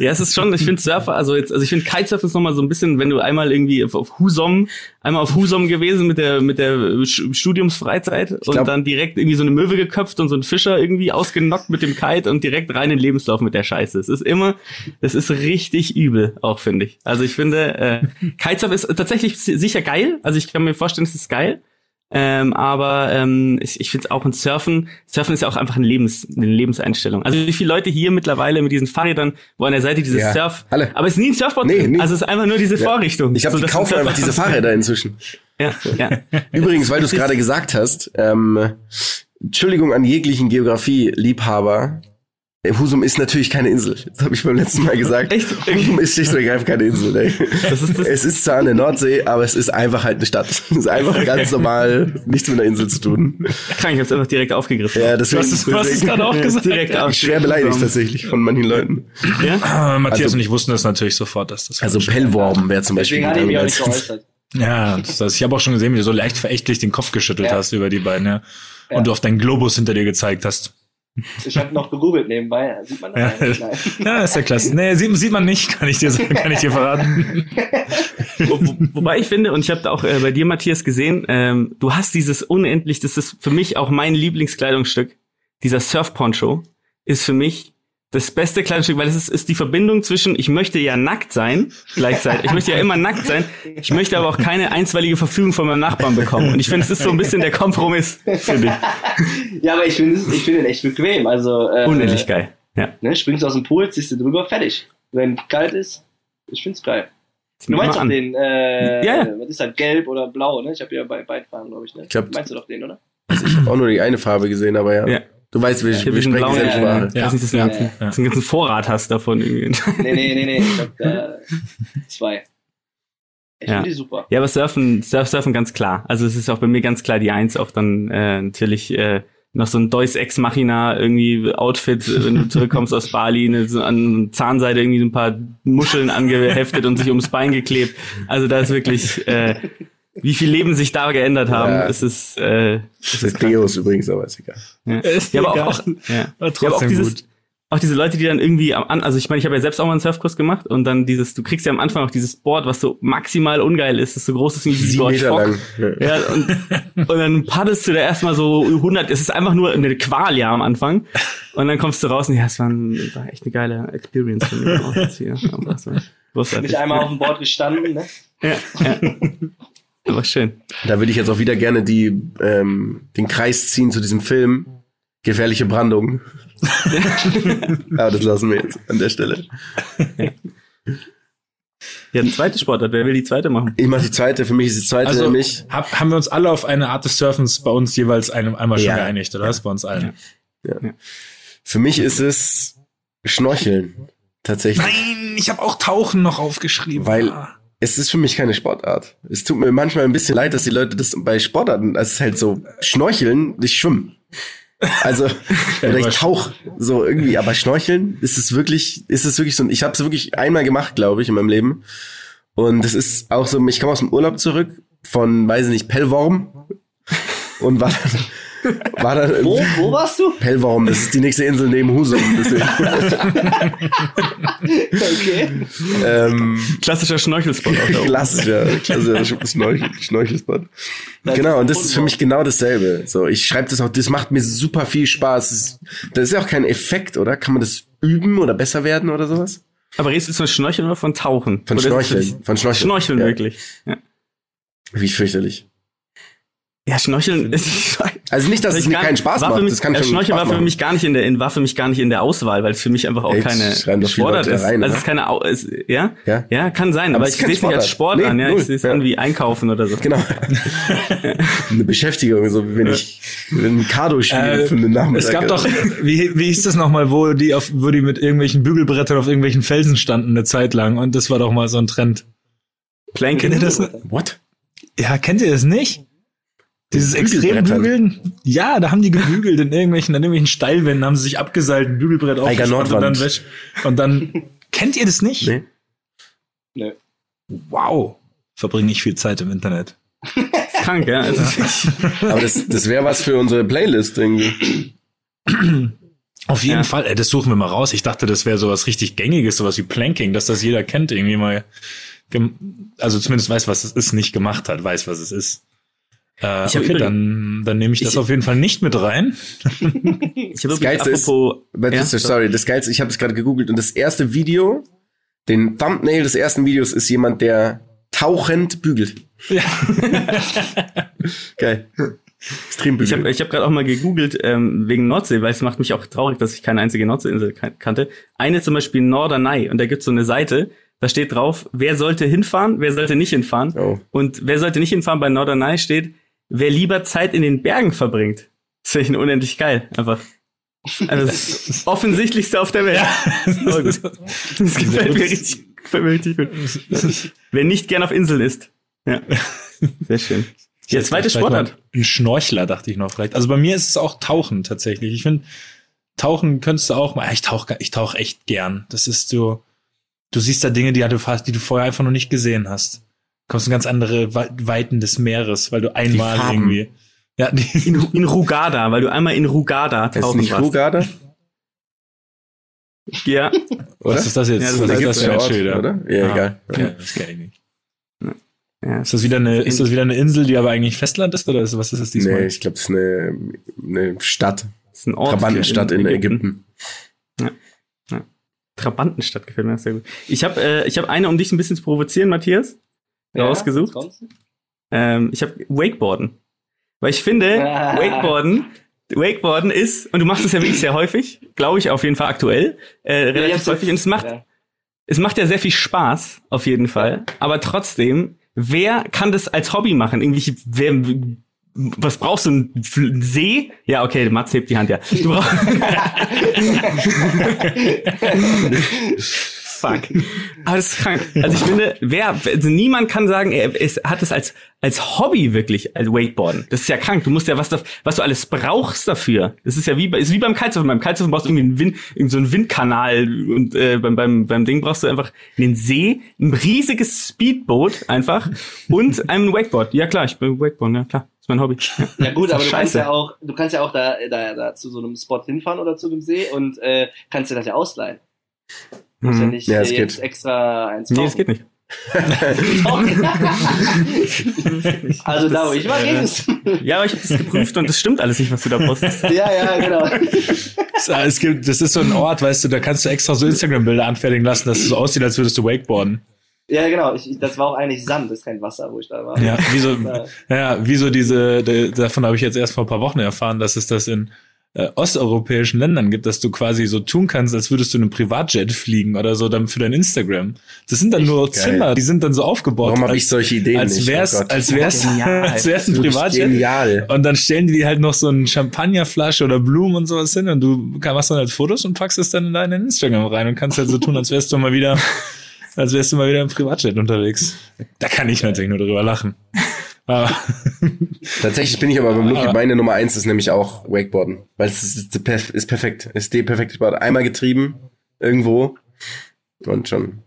Ja, es ist schon, ich finde Surfer, also jetzt, also ich finde Kitesurfen ist nochmal so ein bisschen, wenn du einmal irgendwie auf, auf Husom, einmal auf Husom gewesen mit der, mit der Studiumsfreizeit und glaub- dann direkt irgendwie so eine Möwe geköpft und so einen Fischer irgendwie ausgenockt mit dem Kite und direkt rein in den Lebenslauf mit der Scheiße. Es ist immer, das ist richtig übel, auch finde ich. Also ich finde, äh, [LAUGHS] Kitesurfen ist tatsächlich si- sicher geil. Also ich kann mir vorstellen, es ist geil. Ähm, aber ähm, ich, ich finde es auch ein Surfen. Surfen ist ja auch einfach ein Lebens, eine Lebenseinstellung. Also wie viele Leute hier mittlerweile mit diesen Fahrrädern, wo an der Seite dieses Ja, Surf, alle. aber es ist nie ein Surfboard Nee, drin. Also es ist einfach nur diese Vorrichtung. Ich glaube, So, kaufen einfach diese Fahrräder inzwischen. [LAUGHS] Ja, ja. [LAUGHS] Übrigens, weil du es gerade gesagt hast, ähm, Entschuldigung an jeglichen Geografie-Liebhaber. Husum ist natürlich keine Insel. Das habe ich beim letzten Mal gesagt. [LAUGHS] Echt? Husum ist schlicht und ergreifend keine Insel. Ey. Das ist das- es ist zwar an der Nordsee, aber es ist einfach halt eine Stadt. Es ist einfach ganz normal, nichts mit einer Insel zu tun. Krank, ich hab's einfach direkt aufgegriffen. Ja, deswegen, hast es- du hast es gerade auch gesagt. [LAUGHS] direkt ich schwer beleidigt tatsächlich von manchen Leuten. Ja? Äh, Matthias Also- und ich wussten das natürlich sofort, dass das Also Pellworm wäre zum Beispiel. Deswegen hat er mich auch als- nicht geäußert. [LAUGHS] Ja, das heißt, ich habe auch schon gesehen, wie du so leicht verächtlich den Kopf geschüttelt Ja. hast über die beiden, ja. Und Ja. du auf deinen Globus hinter dir gezeigt hast. Ich habe noch gegoogelt nebenbei. Sieht man Ja. das? Nein. [LAUGHS] Ja, ist ja klasse. Nee, sieht, sieht man nicht, kann ich dir, sagen, kann ich dir verraten. Wo, wo, wobei ich finde, und ich habe da auch äh, bei dir, Matthias, gesehen, ähm, du hast dieses unendlich, das ist für mich auch mein Lieblingskleidungsstück. Dieser Surf-Poncho ist für mich das beste Kleidungsstück, weil es ist, ist die Verbindung zwischen, ich möchte ja nackt sein, gleichzeitig. Ich möchte ja immer nackt sein. Ich möchte aber auch keine einstweilige Verfügung von meinem Nachbarn bekommen. Und ich finde, es ist so ein bisschen der Kompromiss, finde ich. [LAUGHS] Ja, aber ich finde es- ich finde den echt bequem. Also, äh, Unendlich geil. Ja. Ne, springst aus dem Pool, ziehst du drüber, fertig. Wenn kalt ist, ich find's geil. Du meinst doch den, äh, Ja, ja. was ist das, gelb oder blau, ne? Ich habe ja bei beiden Farben, glaube ich, ne? Ich glaub- meinst du doch den, oder? Ich habe auch nur die eine Farbe gesehen, aber ja. Ja. Du weißt, wir, Ich hab wir sprechen blauen, äh, Sprache. Ja. weiß nicht, dass du Ja. einen ganzen, Ja. dass du einen ganzen Vorrat hast davon irgendwie. Nee, nee, nee, nee, ich glaub, da, zwei. Ich Ja. finde die super. Ja, aber Surfen, Surf, Surfen ganz klar. Also es ist auch bei mir ganz klar die Eins, auch dann äh, natürlich äh, noch so ein Deus Ex Machina irgendwie Outfit, äh, wenn du [LAUGHS] zurückkommst aus Bali, eine, so an Zahnseite irgendwie so ein paar Muscheln angeheftet und sich ums Bein geklebt. Also da ist wirklich, äh, wie viel Leben sich da geändert haben. Ja. Es ist, äh, Das ist Deos übrigens, aber ist egal. ja. [LAUGHS] Ist ja, aber egal. auch, ja. Aber Ja, aber auch trotzdem dieses, gut. auch diese Leute, die dann irgendwie am An, also ich meine, ich habe ja selbst auch mal einen Surfkurs gemacht und dann dieses, du kriegst ja am Anfang auch dieses Board, was so maximal ungeil ist, das so groß ist wie Meter Fock. lang. Ja. Ja, und, und dann paddelst du da erstmal so 100, es ist einfach nur eine Qual ja am Anfang. Und dann kommst du raus und ja, es war, ein, war echt eine geile Experience für mich auch jetzt hier. Großartig. Nicht einmal auf dem Board gestanden, ne? Ja, ja. Aber schön. Da würde ich jetzt auch wieder gerne die, ähm, den Kreis ziehen zu diesem Film. Gefährliche Brandung. [LAUGHS] aber das lassen wir jetzt an der Stelle. Ja, zweite Sportart, wer will die zweite machen? Ich mache die zweite. Für mich ist die zweite Also nämlich. hab, haben wir uns alle auf eine Art des Surfens bei uns jeweils einem, einmal schon Ja. geeinigt, oder? Das ist bei uns allen. Für mich ist es Schnorcheln. Tatsächlich. Nein, ich habe auch Tauchen noch aufgeschrieben. Weil- Ah. Es ist für mich keine Sportart. Es tut mir manchmal ein bisschen leid, dass die Leute das bei Sportarten, das ist halt so Schnorcheln, nicht schwimmen. Also, [LAUGHS] oder ich tauch so irgendwie, aber Schnorcheln ist es wirklich, ist es wirklich so, ich habe es wirklich einmal gemacht, glaube ich, in meinem Leben. Und es ist auch so, ich komme aus dem Urlaub zurück von, weiß ich nicht, Pellworm und war dann, [LAUGHS] war dann Wo, wo warst du? Pellworm, das ist die nächste Insel neben Husum. [LAUGHS] Okay. ähm, Klassischer Schnorchelspot [LAUGHS] da. Klassischer, klassischer Schnorchel, Schnorchelspot. Das Genau, und das ist für mich genau dasselbe. So, ich schreibe das auch, das macht mir super viel Spaß. Das ist, das ist ja auch kein Effekt, oder? Kann man das üben oder besser werden oder sowas? Aber redest du von Schnorcheln oder von Tauchen? Von Oder Schnorcheln. Von Schnorcheln. Schnorcheln ja. wirklich. Ja, Wie fürchterlich. ja Schnorcheln ist Also nicht, dass es Ich mir gar- keinen Spaß war macht. Mich, das kann Spaß war für mich gar nicht in der in, war für mich gar nicht in der Auswahl, weil es für mich einfach auch Ey, keine Sportart ist. rein, also es ist keine es, ja? Ja? ja, kann sein, Aber aber, es ich ist sehe es nicht als. Sport Nee, an, ja, null. ich sehe es Ja. an wie einkaufen oder so. [LAUGHS] Genau. [LAUGHS] eine Beschäftigung, so wie wenn ich wenn ein Kado spiele Äh, für einen Nachmittag. es gab doch, [LAUGHS] wie, wie hieß das nochmal, wo die auf, wo die mit irgendwelchen Bügelbrettern auf irgendwelchen Felsen standen eine Zeit lang und das war doch mal so ein Trend. Kennt ihr Planking. das? What? Ja, kennt ihr das nicht? Dieses Bügelbrettern? Extrembügeln? Ja, da haben die gebügelt in irgendwelchen, an irgendwelchen Steilwänden, haben sie sich abgeseilt, ein Bügelbrett aufgespannt und dann wäsch. Und dann, [LAUGHS] kennt ihr das nicht? Nee. Nö. Wow. Verbringe ich viel Zeit im Internet. [LAUGHS] Ist krank, ja. Ist, [LAUGHS] Aber das, das wäre was für unsere Playlist irgendwie. Auf jeden Ja. Fall, ey, das suchen wir mal raus. Ich dachte, das wäre sowas richtig Gängiges, sowas wie Planking, dass das jeder kennt, irgendwie mal, also zumindest weiß, was es ist, nicht gemacht hat, weiß, was es ist. Äh, Ich hab okay, übrigens- dann, dann nehme ich das Ich- auf jeden Fall nicht mit rein. [LAUGHS] ich habe übrigens Geilste ist- apropos, Aber ja, das ist, sorry, das Geilste, ich habe es gerade gegoogelt und das erste Video, den Thumbnail des ersten Videos ist jemand, der tauchend bügelt. Ja. [LAUGHS] Geil. Extrem Ich bügelt. habe ich hab gerade auch mal gegoogelt ähm, wegen Nordsee, weil es macht mich auch traurig, dass ich keine einzige Nordseeinsel kan kannte. Eine zum Beispiel Norderney und da gibt's so eine Seite, da steht drauf, wer sollte hinfahren, wer sollte nicht hinfahren. Oh. Und wer sollte nicht hinfahren bei Norderney steht, wer lieber Zeit in den Bergen verbringt. Das finde ich unendlich geil, einfach. Also das [LAUGHS] offensichtlichste auf der Welt. Aber gut. Das gefällt mir richtig, gefällt mir richtig gut. Wer nicht gern auf Inseln ist. Ja. Sehr schön. Ja, zweite Sportart. Ein Schnorchler, dachte ich noch vielleicht. Also bei mir ist es auch Tauchen tatsächlich. Ich finde, Tauchen könntest du auch mal. Ich tauche ich tauch echt gern. Das ist so, du siehst da Dinge, die du die du vorher einfach noch nicht gesehen hast. Kommst in ganz andere We- Weiten des Meeres, weil du einmal irgendwie. Ja, die, In, in Rugada, weil du einmal in Rugada Ist tauchen nicht warst. Rugada? Ja, Oder? was ist das jetzt? Ja, das was ist ist das für ein Ort, Schild? oder? Ja, Ah, egal. Ja, das kenn ich nicht. ja. Ist das wieder eine, ist das wieder eine Insel, die aber eigentlich Festland ist, oder ist, was ist das diesmal? Nee, ich glaube, das ist eine, eine Stadt. Das ist ein Ort Trabantenstadt in Ägypten. Trabantenstadt gefällt mir sehr gut. Ich habe äh, ich hab eine, um dich ein bisschen zu provozieren, Matthias, rausgesucht. kommt's? Ähm, ich habe Wakeboarden. Weil ich finde, Ah. Wakeboarden, Wakeboarden ist, und du machst es ja wirklich sehr häufig, glaube ich auf jeden Fall aktuell, äh, Ja, relativ hab's häufig. Und es macht, Ja. es macht ja sehr viel Spaß, auf jeden Fall. Aber trotzdem, wer kann das als Hobby machen? Irgendwie, wer, was brauchst du? Ein See? Ja, okay, Mats hebt die Hand, ja. Du brauchst [LAUGHS] [LAUGHS] [LAUGHS] Fuck. [LAUGHS] Aber das ist krank. Also ich finde, wer, also niemand kann sagen, er es hat es als, als Hobby wirklich, als Wakeboarden. Das ist ja krank. Du musst ja was, was du alles brauchst dafür. Das ist ja wie, bei- ist wie beim Kitesurfen. Beim Kitesurfen brauchst du irgendwie einen Wind, irgend so einen Windkanal und äh, beim, beim, beim Ding brauchst du einfach einen See, ein riesiges Speedboot einfach und einen Wakeboard. Ja klar, ich bin Wakeboard, ja klar. Ist mein Hobby. Ja. Gut, Ist aber du kannst ja auch, du kannst ja auch da, da, da zu so einem Spot hinfahren oder zu dem See und äh, kannst dir das ja ausleihen. Du musst ja Mhm. nicht Ja, es jetzt geht. extra eins Nee, kaufen. das geht nicht. [LAUGHS] also da, wo ich war, ging es. Ja, aber ich habe das geprüft und das stimmt alles nicht, was du da postest. [LAUGHS] ja, ja, genau. [LAUGHS] Es, es gibt, das ist so ein Ort, weißt du, da kannst du extra so Instagram-Bilder anfertigen lassen, dass es so aussieht, als würdest du Wakeboarden. Ja, genau. Ich, das war auch eigentlich Sand, das ist kein Wasser, wo ich da war. Ja, wie so, Ja. ja, wie so diese, de, davon habe ich jetzt erst vor ein paar Wochen erfahren, dass es das in äh, osteuropäischen Ländern gibt, dass du quasi so tun kannst, als würdest du in einem Privatjet fliegen oder so dann für dein Instagram. Das sind dann nur geil. Zimmer, die sind dann so aufgebaut. Warum habe ich solche Ideen als nicht? wär's, Oh Gott. als wär's, [LAUGHS] [LAUGHS] als wär's ein Privatjet. Genial. Und dann stellen die halt noch so eine Champagnerflasche oder Blumen und sowas hin und du machst dann halt Fotos und packst es dann in deinen Instagram rein und kannst halt so tun, als wärst du mal wieder, [LAUGHS] als wärst du mal wieder im Privatjet unterwegs. Da kann ich natürlich nur drüber lachen. Aber [LAUGHS] Tatsächlich bin ich aber beim Luki, Aber- meine Nummer eins ist nämlich auch Wakeboarden. Weil es ist, ist, perf- ist perfekt. Ist die perfekte Sport. Einmal getrieben, irgendwo. Und schon.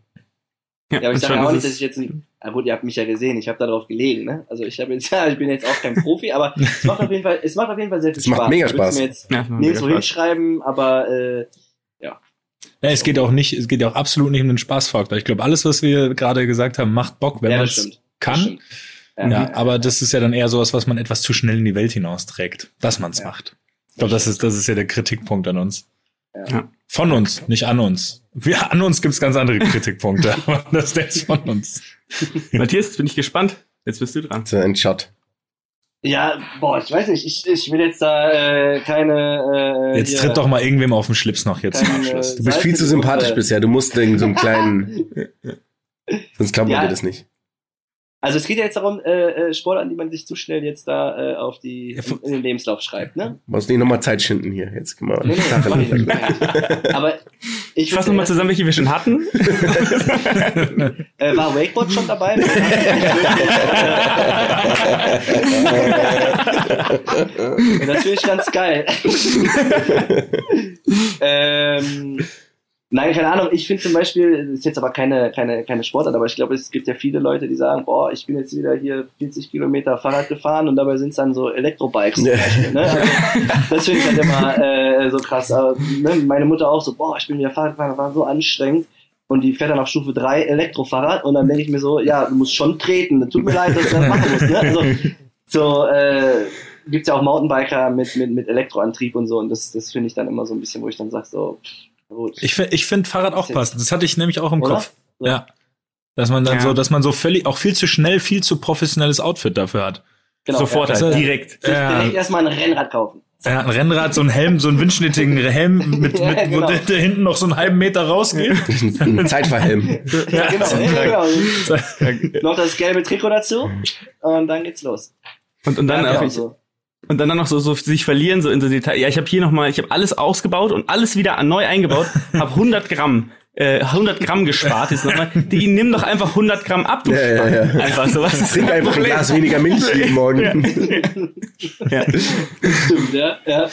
Ja, aber ich sage ja auch nicht, dass ich jetzt ein, na gut, ihr habt mich ja gesehen, ich habe da drauf gelegen, ne? Also ich habe jetzt, [LAUGHS] ja, ich bin jetzt auch kein Profi, aber es macht auf jeden Fall, es macht auf jeden Fall sehr viel Es macht Spaß. mega Ich würd's Spaß. Mir jetzt Ja, macht nirgendwo mega Spaß. hinschreiben, aber äh, ja, es geht auch nicht, es geht ja auch absolut nicht um den Spaßfaktor. Ich glaube, alles, was wir gerade gesagt haben, macht Bock, wenn ja, man es kann. Ja, aber das ist ja dann eher sowas, was man etwas zu schnell in die Welt hinausträgt, dass man es Ja. macht. Ich glaube, das ist, das ist ja der Kritikpunkt an uns. Ja. Von uns, nicht an uns. Wir, an uns gibt's ganz andere Kritikpunkte, [LAUGHS] aber das ist jetzt von uns. [LAUGHS] Matthias, bin ich gespannt. Jetzt bist du dran. So ein Shot. Ja, boah, ich weiß nicht, ich, ich will jetzt da äh, keine. Äh, Jetzt tritt doch mal irgendwem auf den Schlips noch jetzt zum Abschluss. Du bist viel zu sympathisch bisher. Du musst irgend so einen kleinen. [LAUGHS] Sonst glauben wir Ja. dir das nicht. Also es geht ja jetzt darum, äh, äh, Sportarten, die man sich zu schnell jetzt da äh, auf die Ja, in, in den Lebenslauf schreibt, ne? Musst nicht nochmal Zeit schinden hier. Jetzt gehen wir Nee, nee, ich. Aber ich fasse nochmal zusammen, welche wir schon hatten. Äh, war Wakeboard schon dabei? [LAUGHS] Ja, das finde ich ganz geil. [LAUGHS] ähm, nein, keine Ahnung. Ich finde zum Beispiel, das ist jetzt aber keine, keine, keine Sportart, aber ich glaube, es gibt ja viele Leute, die sagen, boah, ich bin jetzt wieder hier 40 Kilometer Fahrrad gefahren und dabei sind es dann so Elektrobikes zum. Beispiel. Ne? Also, das finde ich halt immer äh, so krass. Aber, ne? Meine Mutter auch so, boah, ich bin wieder Fahrrad gefahren, das war so anstrengend. Und die fährt dann auf Stufe 3 Elektrofahrrad und dann denke ich mir so, ja, du musst schon treten. Tut mir leid, dass du das machen musst. Ne? Also, so äh, gibt's ja auch Mountainbiker mit, mit, mit Elektroantrieb und so. Und das, das finde ich dann immer so ein bisschen, wo ich dann sage, so, pff, gut. Ich, ich finde Fahrrad auch passend. Das hatte ich nämlich auch im Oder? Kopf. Ja. Dass man dann Ja. so, dass man so völlig, auch viel zu schnell, viel zu professionelles Outfit dafür hat. Genau, Sofort ja. halt, ja. direkt. Sich Ja. direkt erstmal ein Rennrad kaufen. Ja, ein Rennrad, so ein Helm, so ein windschnittigen Helm, mit, [LAUGHS] Ja, mit, genau. wo der, der hinten noch so einen halben Meter rausgeht. Ein [LAUGHS] Zeitverhelm. Ja, genau. ja, genau. [LAUGHS] Noch das gelbe Trikot dazu und dann geht's los. Und, und dann ja, auch genau so. Und dann noch so, so sich verlieren so in so Detail. Ja, ich habe hier noch mal, ich habe alles ausgebaut und alles wieder neu eingebaut, [LAUGHS] habe 100 Gramm, äh, 100 Gramm gespart. Jetzt nochmal, die nimm doch einfach 100 Gramm ab. Du Ja, ja, ja. Einfach so was. ist Trink einfach ein? Glas weniger Milch [LAUGHS] jeden Morgen. Ja. [LAUGHS] Stimmt, ja, ja.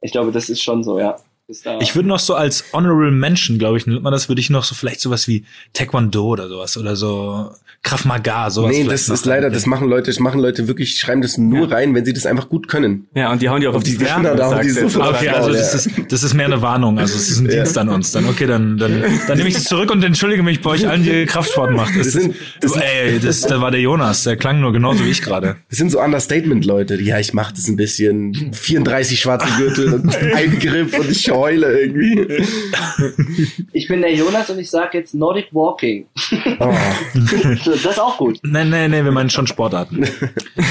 Ich glaube, das ist schon so, ja. Da Ich würde noch so als Honorable Mention, glaube ich, nennt man das, würde ich noch so vielleicht sowas wie Taekwondo oder sowas oder so Krav Maga, sowas. Nee, das ist leider, das machen Leute, das machen Leute wirklich, schreiben das nur rein, wenn sie das einfach gut können. Ja, und die hauen die auch auf die Ja, Stirn. da hauen sagst die so- Okay, also Ja. das ist, das ist mehr eine Warnung. Also es ist ein Dienst an uns. Dann okay, dann, dann, dann nehme ich das zurück und entschuldige mich bei euch allen, die Kraftsport macht. Das, Das sind- das, ey, das, da war der Jonas, der klang nur genauso wie ich gerade. Das sind so Understatement-Leute. Ja, ich mach das ein bisschen. 34 schwarze Gürtel und ein Grip und ich heule irgendwie. Ich bin der Jonas und ich sage jetzt Nordic Walking. Oh. das ist auch gut. Nee, nee, nee, wir meinen schon Sportarten.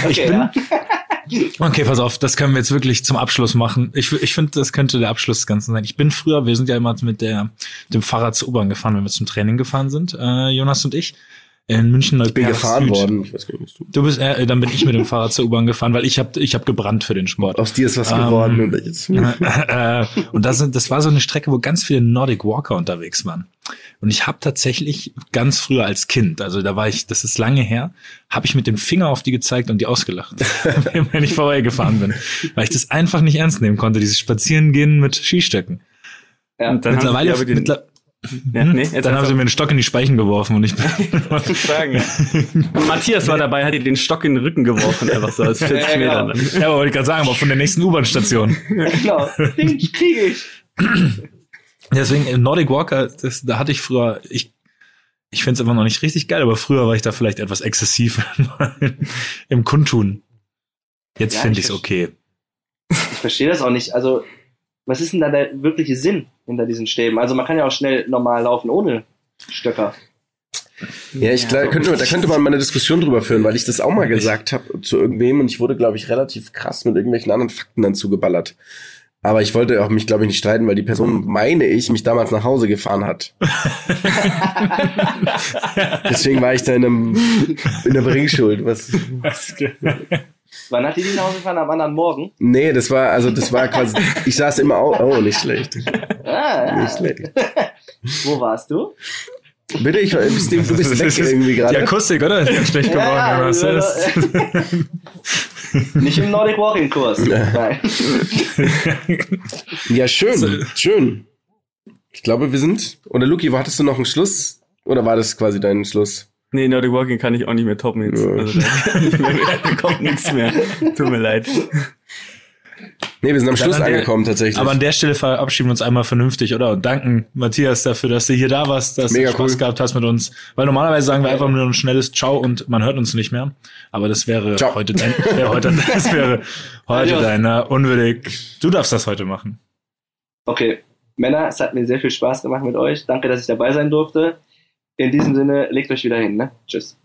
Ich Okay, bin, ja. Okay, pass auf, das können wir jetzt wirklich zum Abschluss machen. Ich, ich finde, das könnte der Abschluss des Ganzen sein. Ich bin früher, wir sind ja immer mit der, dem Fahrrad zur U-Bahn gefahren, wenn wir zum Training gefahren sind, äh, Jonas und ich, in München Ich bin gefahren Süd. worden. Ich weiß gar nicht, was du. Du bist, äh, dann bin ich mit dem Fahrrad zur U-Bahn gefahren, weil ich habe ich hab gebrannt für den Sport. Aus dir ist was Ähm, geworden. Und jetzt, äh, und das, sind, das war so eine Strecke, wo ganz viele Nordic Walker unterwegs waren. Und ich habe tatsächlich ganz früher als Kind, also da war ich, das ist lange her, habe ich mit dem Finger auf die gezeigt und die ausgelacht, [LAUGHS] wenn ich vorbeigefahren bin, weil ich das einfach nicht ernst nehmen konnte, dieses Spazierengehen mit Skistöcken. Ja. Und dann Mittlerweile, haben sie aber den, mittler ja, nee, jetzt dann haben sie mir einen Stock in die Speichen geworfen und [LAUGHS] ich bin ja. Und Matthias war dabei, hat ihr den Stock in den Rücken geworfen, einfach so aus [LAUGHS] 40 Ja, genau. Ja, aber wollte ich gerade sagen, aber von der nächsten U-Bahn-Station. Genau. Den kriege ich. Deswegen äh, Nordic Walker, das, da hatte ich früher, ich, ich finde es immer noch nicht richtig geil, aber früher war ich da vielleicht etwas exzessiv [LAUGHS] im Kundtun. Jetzt Ja, finde ich ich es okay. Ich verstehe das auch nicht. Also, was ist denn da der wirkliche Sinn hinter diesen Stäben? Also, man kann ja auch schnell normal laufen ohne Stöcker. ja, ich glaube, könnte, da könnte man mal eine Diskussion drüber führen, weil ich das auch mal gesagt habe zu irgendwem und ich wurde, glaube ich, relativ krass mit irgendwelchen anderen Fakten dann zugeballert. Aber ich wollte auch mich, glaube ich, nicht streiten, weil die Person, meine ich, mich damals nach Hause gefahren hat. [LAUGHS] Deswegen war ich da in einem, in der Bringschuld. Was, [LAUGHS] Wann hat die die nach Hause gefahren? Am anderen Morgen? nee, das war, also das war quasi, [LAUGHS] ich saß immer auch, oh, nicht schlecht. Ah, Nicht schlecht. Wo warst du? Bitte, ich, du bist, du bist Das weg ist- irgendwie Die gerade. Akustik, oder? Ist ganz schlecht geworden. Ja, ja, Das- Nicht im Nordic Walking Kurs. Nein. [LAUGHS] Ja, schön, schön. Ich glaube, wir sind, oder Luki, wo hattest du noch einen Schluss? Oder war das quasi dein Schluss? Nee, Nordic Walking kann ich auch nicht mehr toppen jetzt. Ja. Also, da, mehr, da kommt nichts mehr. Tut mir leid. Nee, wir sind am Schluss an der- angekommen tatsächlich. Aber an der Stelle verabschieden wir uns einmal vernünftig, oder? Und danken Matthias dafür, dass du hier da warst, dass Mega du Spaß cool. gehabt hast mit uns. Weil normalerweise sagen wir einfach nur ein schnelles Ciao und man hört uns nicht mehr. Aber das wäre Ciao. heute dein, wäre heute, [LAUGHS] das wäre heute deiner unwürdig. Du darfst das heute machen. Okay, Männer, es hat mir sehr viel Spaß gemacht mit euch. Danke, dass ich dabei sein durfte. In diesem Sinne, legt euch wieder hin. Ne? Tschüss.